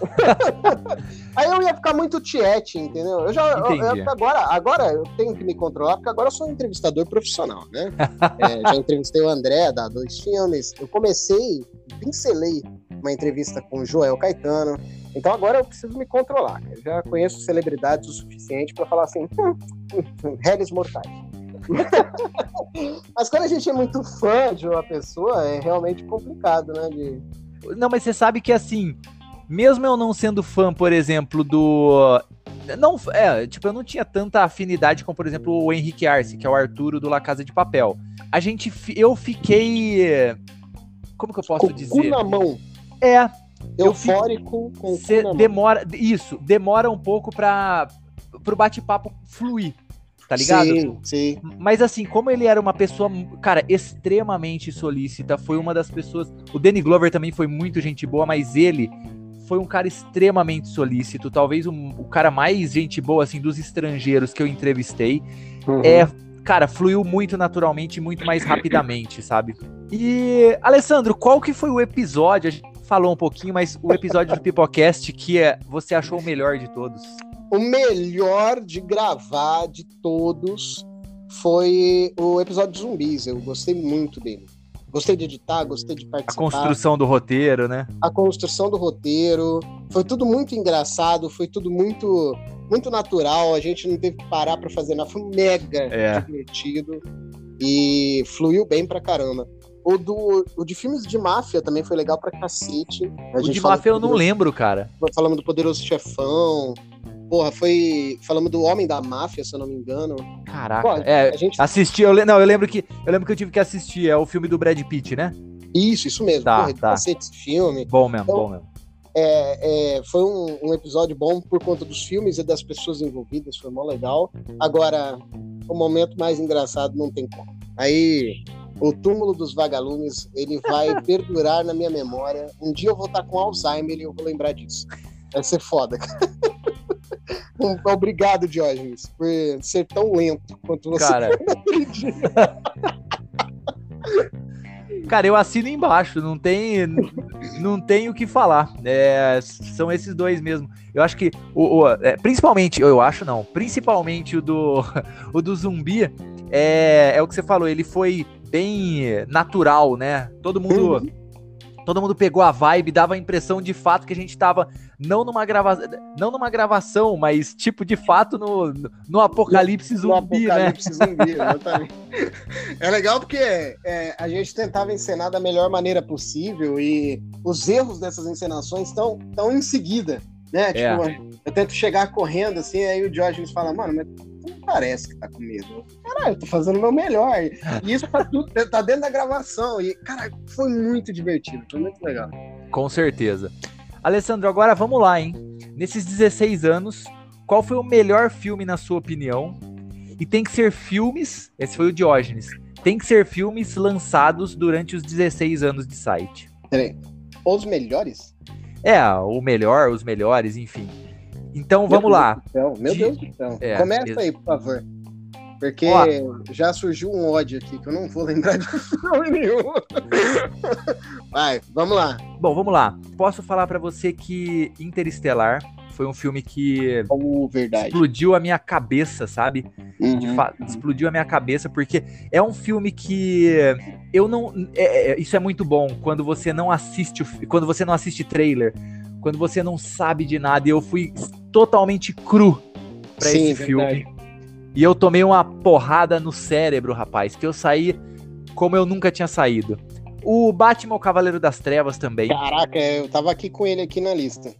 Aí eu ia ficar muito tiete, entendeu? Eu já eu, eu, agora, agora eu tenho que me controlar, porque agora eu sou um entrevistador profissional, né? é, já entrevistei o André, da dois filmes. Eu comecei, pincelei uma entrevista com o Joel Caetano. Então agora eu preciso me controlar. Eu já conheço celebridades o suficiente para falar assim, hum, hum, réis mortais. mas quando a gente é muito fã de uma pessoa, é realmente complicado, né? De... Não, mas você sabe que assim, mesmo eu não sendo fã, por exemplo, do. Não, é, tipo, eu não tinha tanta afinidade com, por exemplo, o Henrique Arce, que é o Arturo do La Casa de Papel. A gente. Eu fiquei. Como que eu posso com dizer? Cu na mão. É. Eufórico com o demora. Isso, demora um pouco para pro bate-papo fluir tá ligado? Sim, sim. Mas assim, como ele era uma pessoa, cara, extremamente solícita, foi uma das pessoas. O Danny Glover também foi muito gente boa, mas ele foi um cara extremamente solícito, talvez um, o cara mais gente boa, assim, dos estrangeiros que eu entrevistei. Uhum. É, cara, fluiu muito naturalmente, muito mais rapidamente, sabe? E, Alessandro, qual que foi o episódio? A gente falou um pouquinho, mas o episódio do Pipocast que é, você achou o melhor de todos? O melhor de gravar de todos foi o episódio de zumbis. Eu gostei muito dele. Gostei de editar, gostei de participar. A construção do roteiro, né? A construção do roteiro. Foi tudo muito engraçado, foi tudo muito muito natural. A gente não teve que parar para fazer nada. Foi mega é. divertido. E fluiu bem pra caramba. O, do, o de filmes de máfia também foi legal pra cacete. A o de máfia eu não lembro, cara. Falamos do Poderoso Chefão. Porra, foi. Falamos do Homem da Máfia, se eu não me engano. Caraca. Pô, é, a gente... assisti, eu, não, eu lembro que eu lembro que eu tive que assistir, é o filme do Brad Pitt, né? Isso, isso mesmo. Tá, Porra, tá. esse filme. Bom mesmo, então, bom mesmo. É, é, foi um, um, episódio bom por conta dos filmes e das pessoas envolvidas, foi mó legal. Agora, o momento mais engraçado não tem como. Aí, o túmulo dos vagalumes, ele vai perdurar na minha memória. Um dia eu vou estar com Alzheimer e eu vou lembrar disso. Vai ser foda. Obrigado, Diógenes, por ser tão lento quanto você Cara. Cara, eu assino embaixo, não tem, não tem o que falar. É, são esses dois mesmo. Eu acho que, o, o é, principalmente, eu acho não, principalmente o do, o do zumbi, é, é o que você falou, ele foi bem natural, né? Todo mundo, uhum. todo mundo pegou a vibe, dava a impressão de fato que a gente tava não numa gravação, não numa gravação, mas tipo de fato no, no apocalipse no, zumbi, no apocalipse né? zumbi, exatamente. é legal porque é, a gente tentava encenar da melhor maneira possível e os erros dessas encenações estão tão em seguida, né? É. Tipo, eu tento chegar correndo assim, aí o Diógenes fala, mano, mas não parece que tá com medo. Caralho, eu tô fazendo o meu melhor. E isso tá, tudo, tá dentro da gravação. E, cara, foi muito divertido, foi muito legal. Com certeza. Alessandro, agora vamos lá, hein? Nesses 16 anos, qual foi o melhor filme na sua opinião? E tem que ser filmes, esse foi o Diógenes, tem que ser filmes lançados durante os 16 anos de site. Peraí, os melhores? É, o melhor, os melhores, enfim. Então vamos lá. Meu Deus do céu. É, Começa aí, por favor. Porque já surgiu um ódio aqui que eu não vou lembrar de filme nenhum. Vai, vamos lá. Bom, vamos lá. Posso falar para você que Interestelar foi um filme que oh, explodiu a minha cabeça, sabe? Uhum. De fato, explodiu a minha cabeça porque é um filme que eu não, é, é, isso é muito bom quando você não assiste, quando você não assiste trailer, quando você não sabe de nada. E eu fui totalmente cru para esse filme. E eu tomei uma porrada no cérebro, rapaz, que eu saí como eu nunca tinha saído. O Batman, o Cavaleiro das Trevas também. Caraca, eu tava aqui com ele aqui na lista.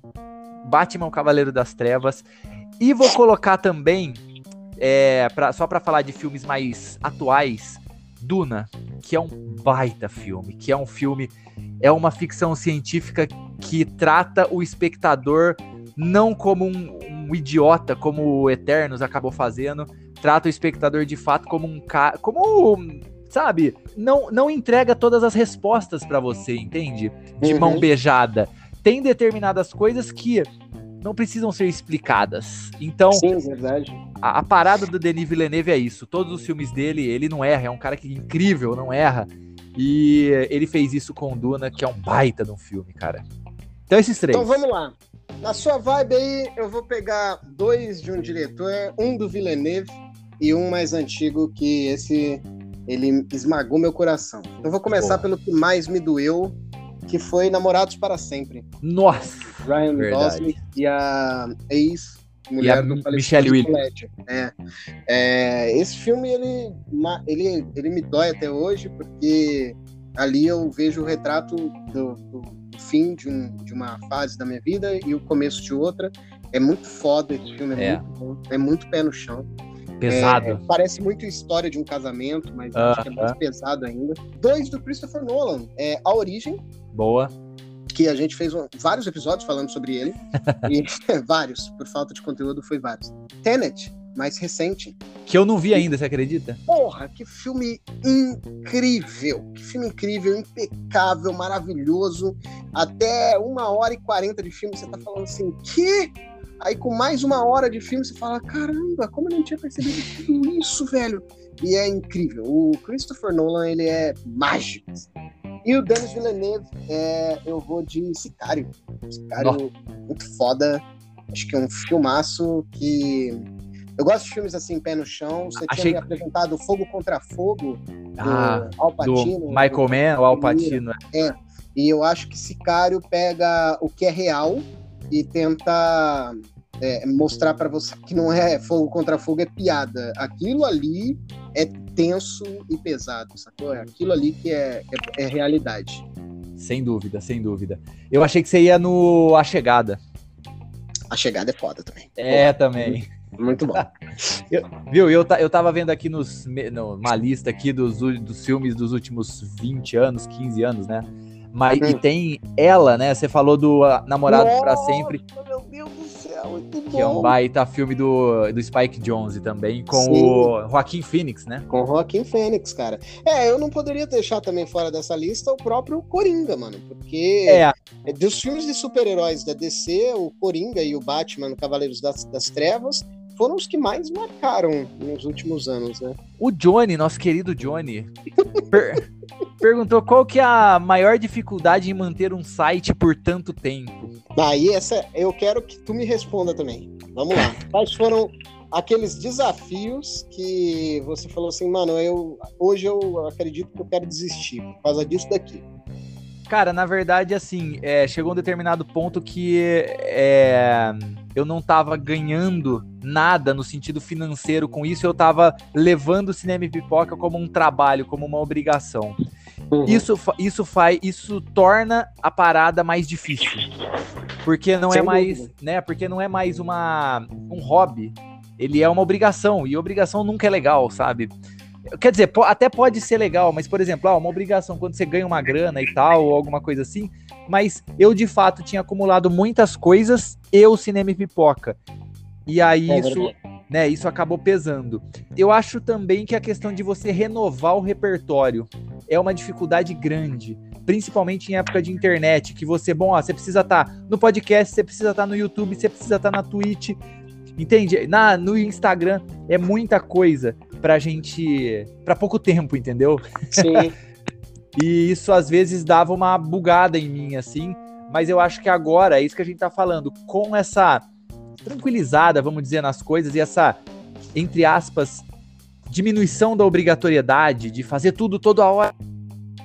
Batman, o Cavaleiro das Trevas. E vou colocar também, é, pra, só para falar de filmes mais atuais, Duna, que é um baita filme, que é um filme, é uma ficção científica que trata o espectador não como um, um idiota, como o Eternos acabou fazendo, trata o espectador de fato como um cara, como sabe, não, não entrega todas as respostas para você, entende? De uhum. mão beijada tem determinadas coisas que não precisam ser explicadas. Então, Sim, verdade. A, a, parada do Denis Villeneuve é isso. Todos os filmes dele, ele não erra, é um cara que é incrível, não erra. E ele fez isso com Duna, que é um baita de um filme, cara. Então esses três. Então vamos lá. Na sua vibe aí, eu vou pegar dois de um diretor, um do Villeneuve e um mais antigo que esse ele esmagou meu coração. Então vou começar pelo que mais me doeu, que foi Namorados para Sempre. Nossa! Ryan Gosling e a ex mulher do Michelle Williams. É. é. esse filme ele, ele, ele me dói até hoje porque ali eu vejo o retrato do, do fim de, um, de uma fase da minha vida e o começo de outra. É muito foda esse filme, é, é. muito bom, é muito pé no chão. Pesado. É, parece muito história de um casamento, mas uh -huh. acho que é mais pesado ainda. Dois do Christopher Nolan, é A Origem. Boa. Que a gente fez um, vários episódios falando sobre ele. e vários, por falta de conteúdo, foi vários. Tenet, mais recente. Que eu não vi ainda, você acredita? Porra, que filme incrível! Que filme incrível, impecável, maravilhoso. Até uma hora e quarenta de filme, você tá falando assim, que Aí com mais uma hora de filme você fala, caramba, como eu não tinha percebido tudo isso, velho? E é incrível. O Christopher Nolan, ele é mágico. E o Denis Villeneuve, é, eu vou de Sicário. Sicário, muito foda. Acho que é um filmaço que... Eu gosto de filmes assim, pé no chão. Você Achei... tinha me apresentado Fogo contra Fogo, do ah, Al Pacino. Do Michael Mann, o Al Pacino. É, e eu acho que Sicário pega o que é real e tenta é, mostrar para você que não é fogo contra fogo, é piada. Aquilo ali é tenso e pesado, sacou? É aquilo ali que é, é, é realidade. Sem dúvida, sem dúvida. Eu achei que você ia no A Chegada. A Chegada é foda também. É, Pô, também. Muito bom. eu, viu, eu, eu tava vendo aqui nos, numa lista aqui dos, dos filmes dos últimos 20 anos, 15 anos, né? Mas, hum. E tem ela, né? Você falou do uh, Namorado para Sempre. Meu Deus do céu, muito bom. Que é um baita filme do, do Spike Jonze também, com Sim. o Joaquim Phoenix, né? Com o Joaquim Phoenix, cara. É, eu não poderia deixar também fora dessa lista o próprio Coringa, mano. Porque é. é dos filmes de super-heróis da DC, o Coringa e o Batman, Cavaleiros das, das Trevas, foram os que mais marcaram nos últimos anos, né? O Johnny, nosso querido Johnny, per perguntou qual que é a maior dificuldade em manter um site por tanto tempo. Aí essa eu quero que tu me responda também. Vamos lá. Quais foram aqueles desafios que você falou assim, mano, eu hoje eu acredito que eu quero desistir por causa disso daqui. Cara, na verdade, assim, é, chegou um determinado ponto que é, eu não tava ganhando nada no sentido financeiro com isso, eu tava levando o cinema e pipoca como um trabalho, como uma obrigação. Uhum. Isso, isso faz, isso torna a parada mais difícil. Porque não é Sem é mais, dúvida. né? Porque não é mais uma um hobby. Ele é uma obrigação e obrigação nunca é legal, sabe? Quer dizer, até pode ser legal, mas, por exemplo, ah, uma obrigação quando você ganha uma grana e tal, ou alguma coisa assim. Mas eu, de fato, tinha acumulado muitas coisas e o cinema e pipoca. E aí é isso, né, isso acabou pesando. Eu acho também que a questão de você renovar o repertório é uma dificuldade grande. Principalmente em época de internet, que você, bom, ó, você precisa estar tá no podcast, você precisa estar tá no YouTube, você precisa estar tá na Twitch, entende? Na, no Instagram é muita coisa. Pra gente. pra pouco tempo, entendeu? Sim. e isso às vezes dava uma bugada em mim, assim. Mas eu acho que agora é isso que a gente tá falando. Com essa tranquilizada, vamos dizer, nas coisas e essa, entre aspas, diminuição da obrigatoriedade de fazer tudo toda hora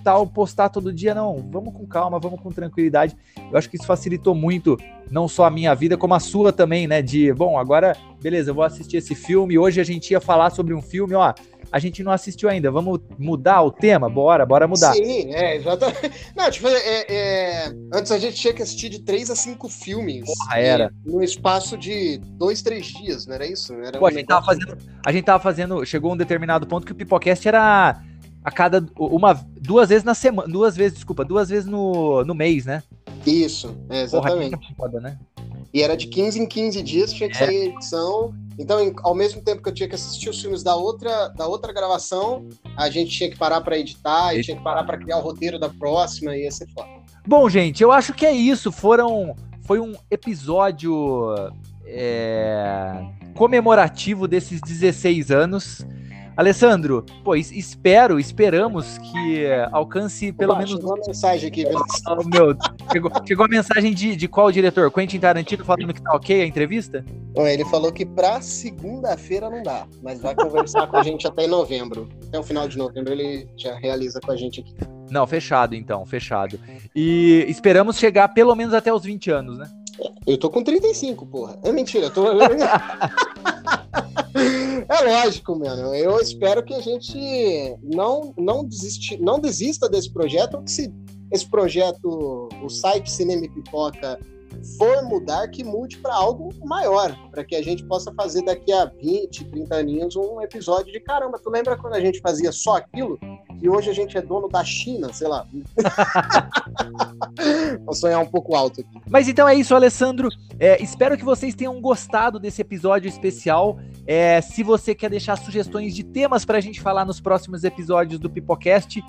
tal, postar todo dia, não. Vamos com calma, vamos com tranquilidade. Eu acho que isso facilitou muito, não só a minha vida, como a sua também, né? De, bom, agora, beleza, eu vou assistir esse filme. Hoje a gente ia falar sobre um filme, ó a gente não assistiu ainda. Vamos mudar o tema? Bora, bora mudar. Sim, é, exatamente. Não, tipo, é, é, antes a gente tinha que assistir de três a cinco filmes. Porra, era. No espaço de dois, três dias, não era isso? Era Pô, um a, gente tava fazendo, a gente tava fazendo. Chegou um determinado ponto que o Pipocast era a cada. Uma, duas vezes na semana. Duas vezes, desculpa, duas vezes no, no mês, né? Isso, é, exatamente. Porra, foda, né? E era de 15 em 15 dias, tinha que é. sair edição. Então, em, ao mesmo tempo que eu tinha que assistir os filmes da outra, da outra gravação, a gente tinha que parar para editar e, e tinha que parar para criar o roteiro da próxima e ia ser foda. Bom, gente, eu acho que é isso. Foram, foi um episódio é, comemorativo desses 16 anos. Alessandro, pois espero, esperamos que alcance pelo Opa, menos. Chegou uma mensagem aqui, oh, meu, chegou, chegou a mensagem de, de qual diretor? Quentin Tarantino falando que tá ok a entrevista? Ele falou que pra segunda-feira não dá, mas vai conversar com a gente até em novembro. Até o final de novembro ele já realiza com a gente aqui. Não, fechado então, fechado. E esperamos chegar pelo menos até os 20 anos, né? Eu tô com 35, porra. É mentira, eu tô. É lógico, mano. Eu espero que a gente não, não, desiste, não desista desse projeto, ou que se esse projeto, o site Cinema e Pipoca, for mudar, que mude para algo maior, para que a gente possa fazer daqui a 20, 30 aninhos um episódio de caramba. Tu lembra quando a gente fazia só aquilo? E hoje a gente é dono da China, sei lá. Vou sonhar um pouco alto aqui. Mas então é isso, Alessandro. É, espero que vocês tenham gostado desse episódio especial. É, se você quer deixar sugestões de temas para a gente falar nos próximos episódios do Pipocast,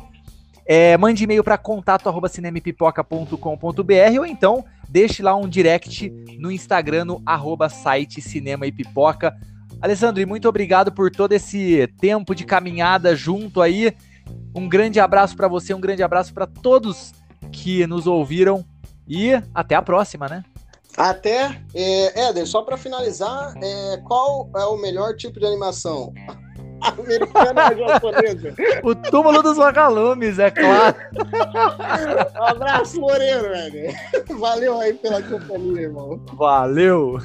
é, mande e-mail para contato@cinemepipoca.com.br ou então deixe lá um direct no Instagram no arroba site Cinema e Pipoca. Alessandro, muito obrigado por todo esse tempo de caminhada junto aí. Um grande abraço para você, um grande abraço para todos que nos ouviram e até a próxima, né? Até, é, Éder, só para finalizar, é, qual é o melhor tipo de animação? Americana ou japonesa? O túmulo dos vagalumes, é claro. Um abraço, Moreno, velho. Valeu aí pela companhia, irmão. Valeu.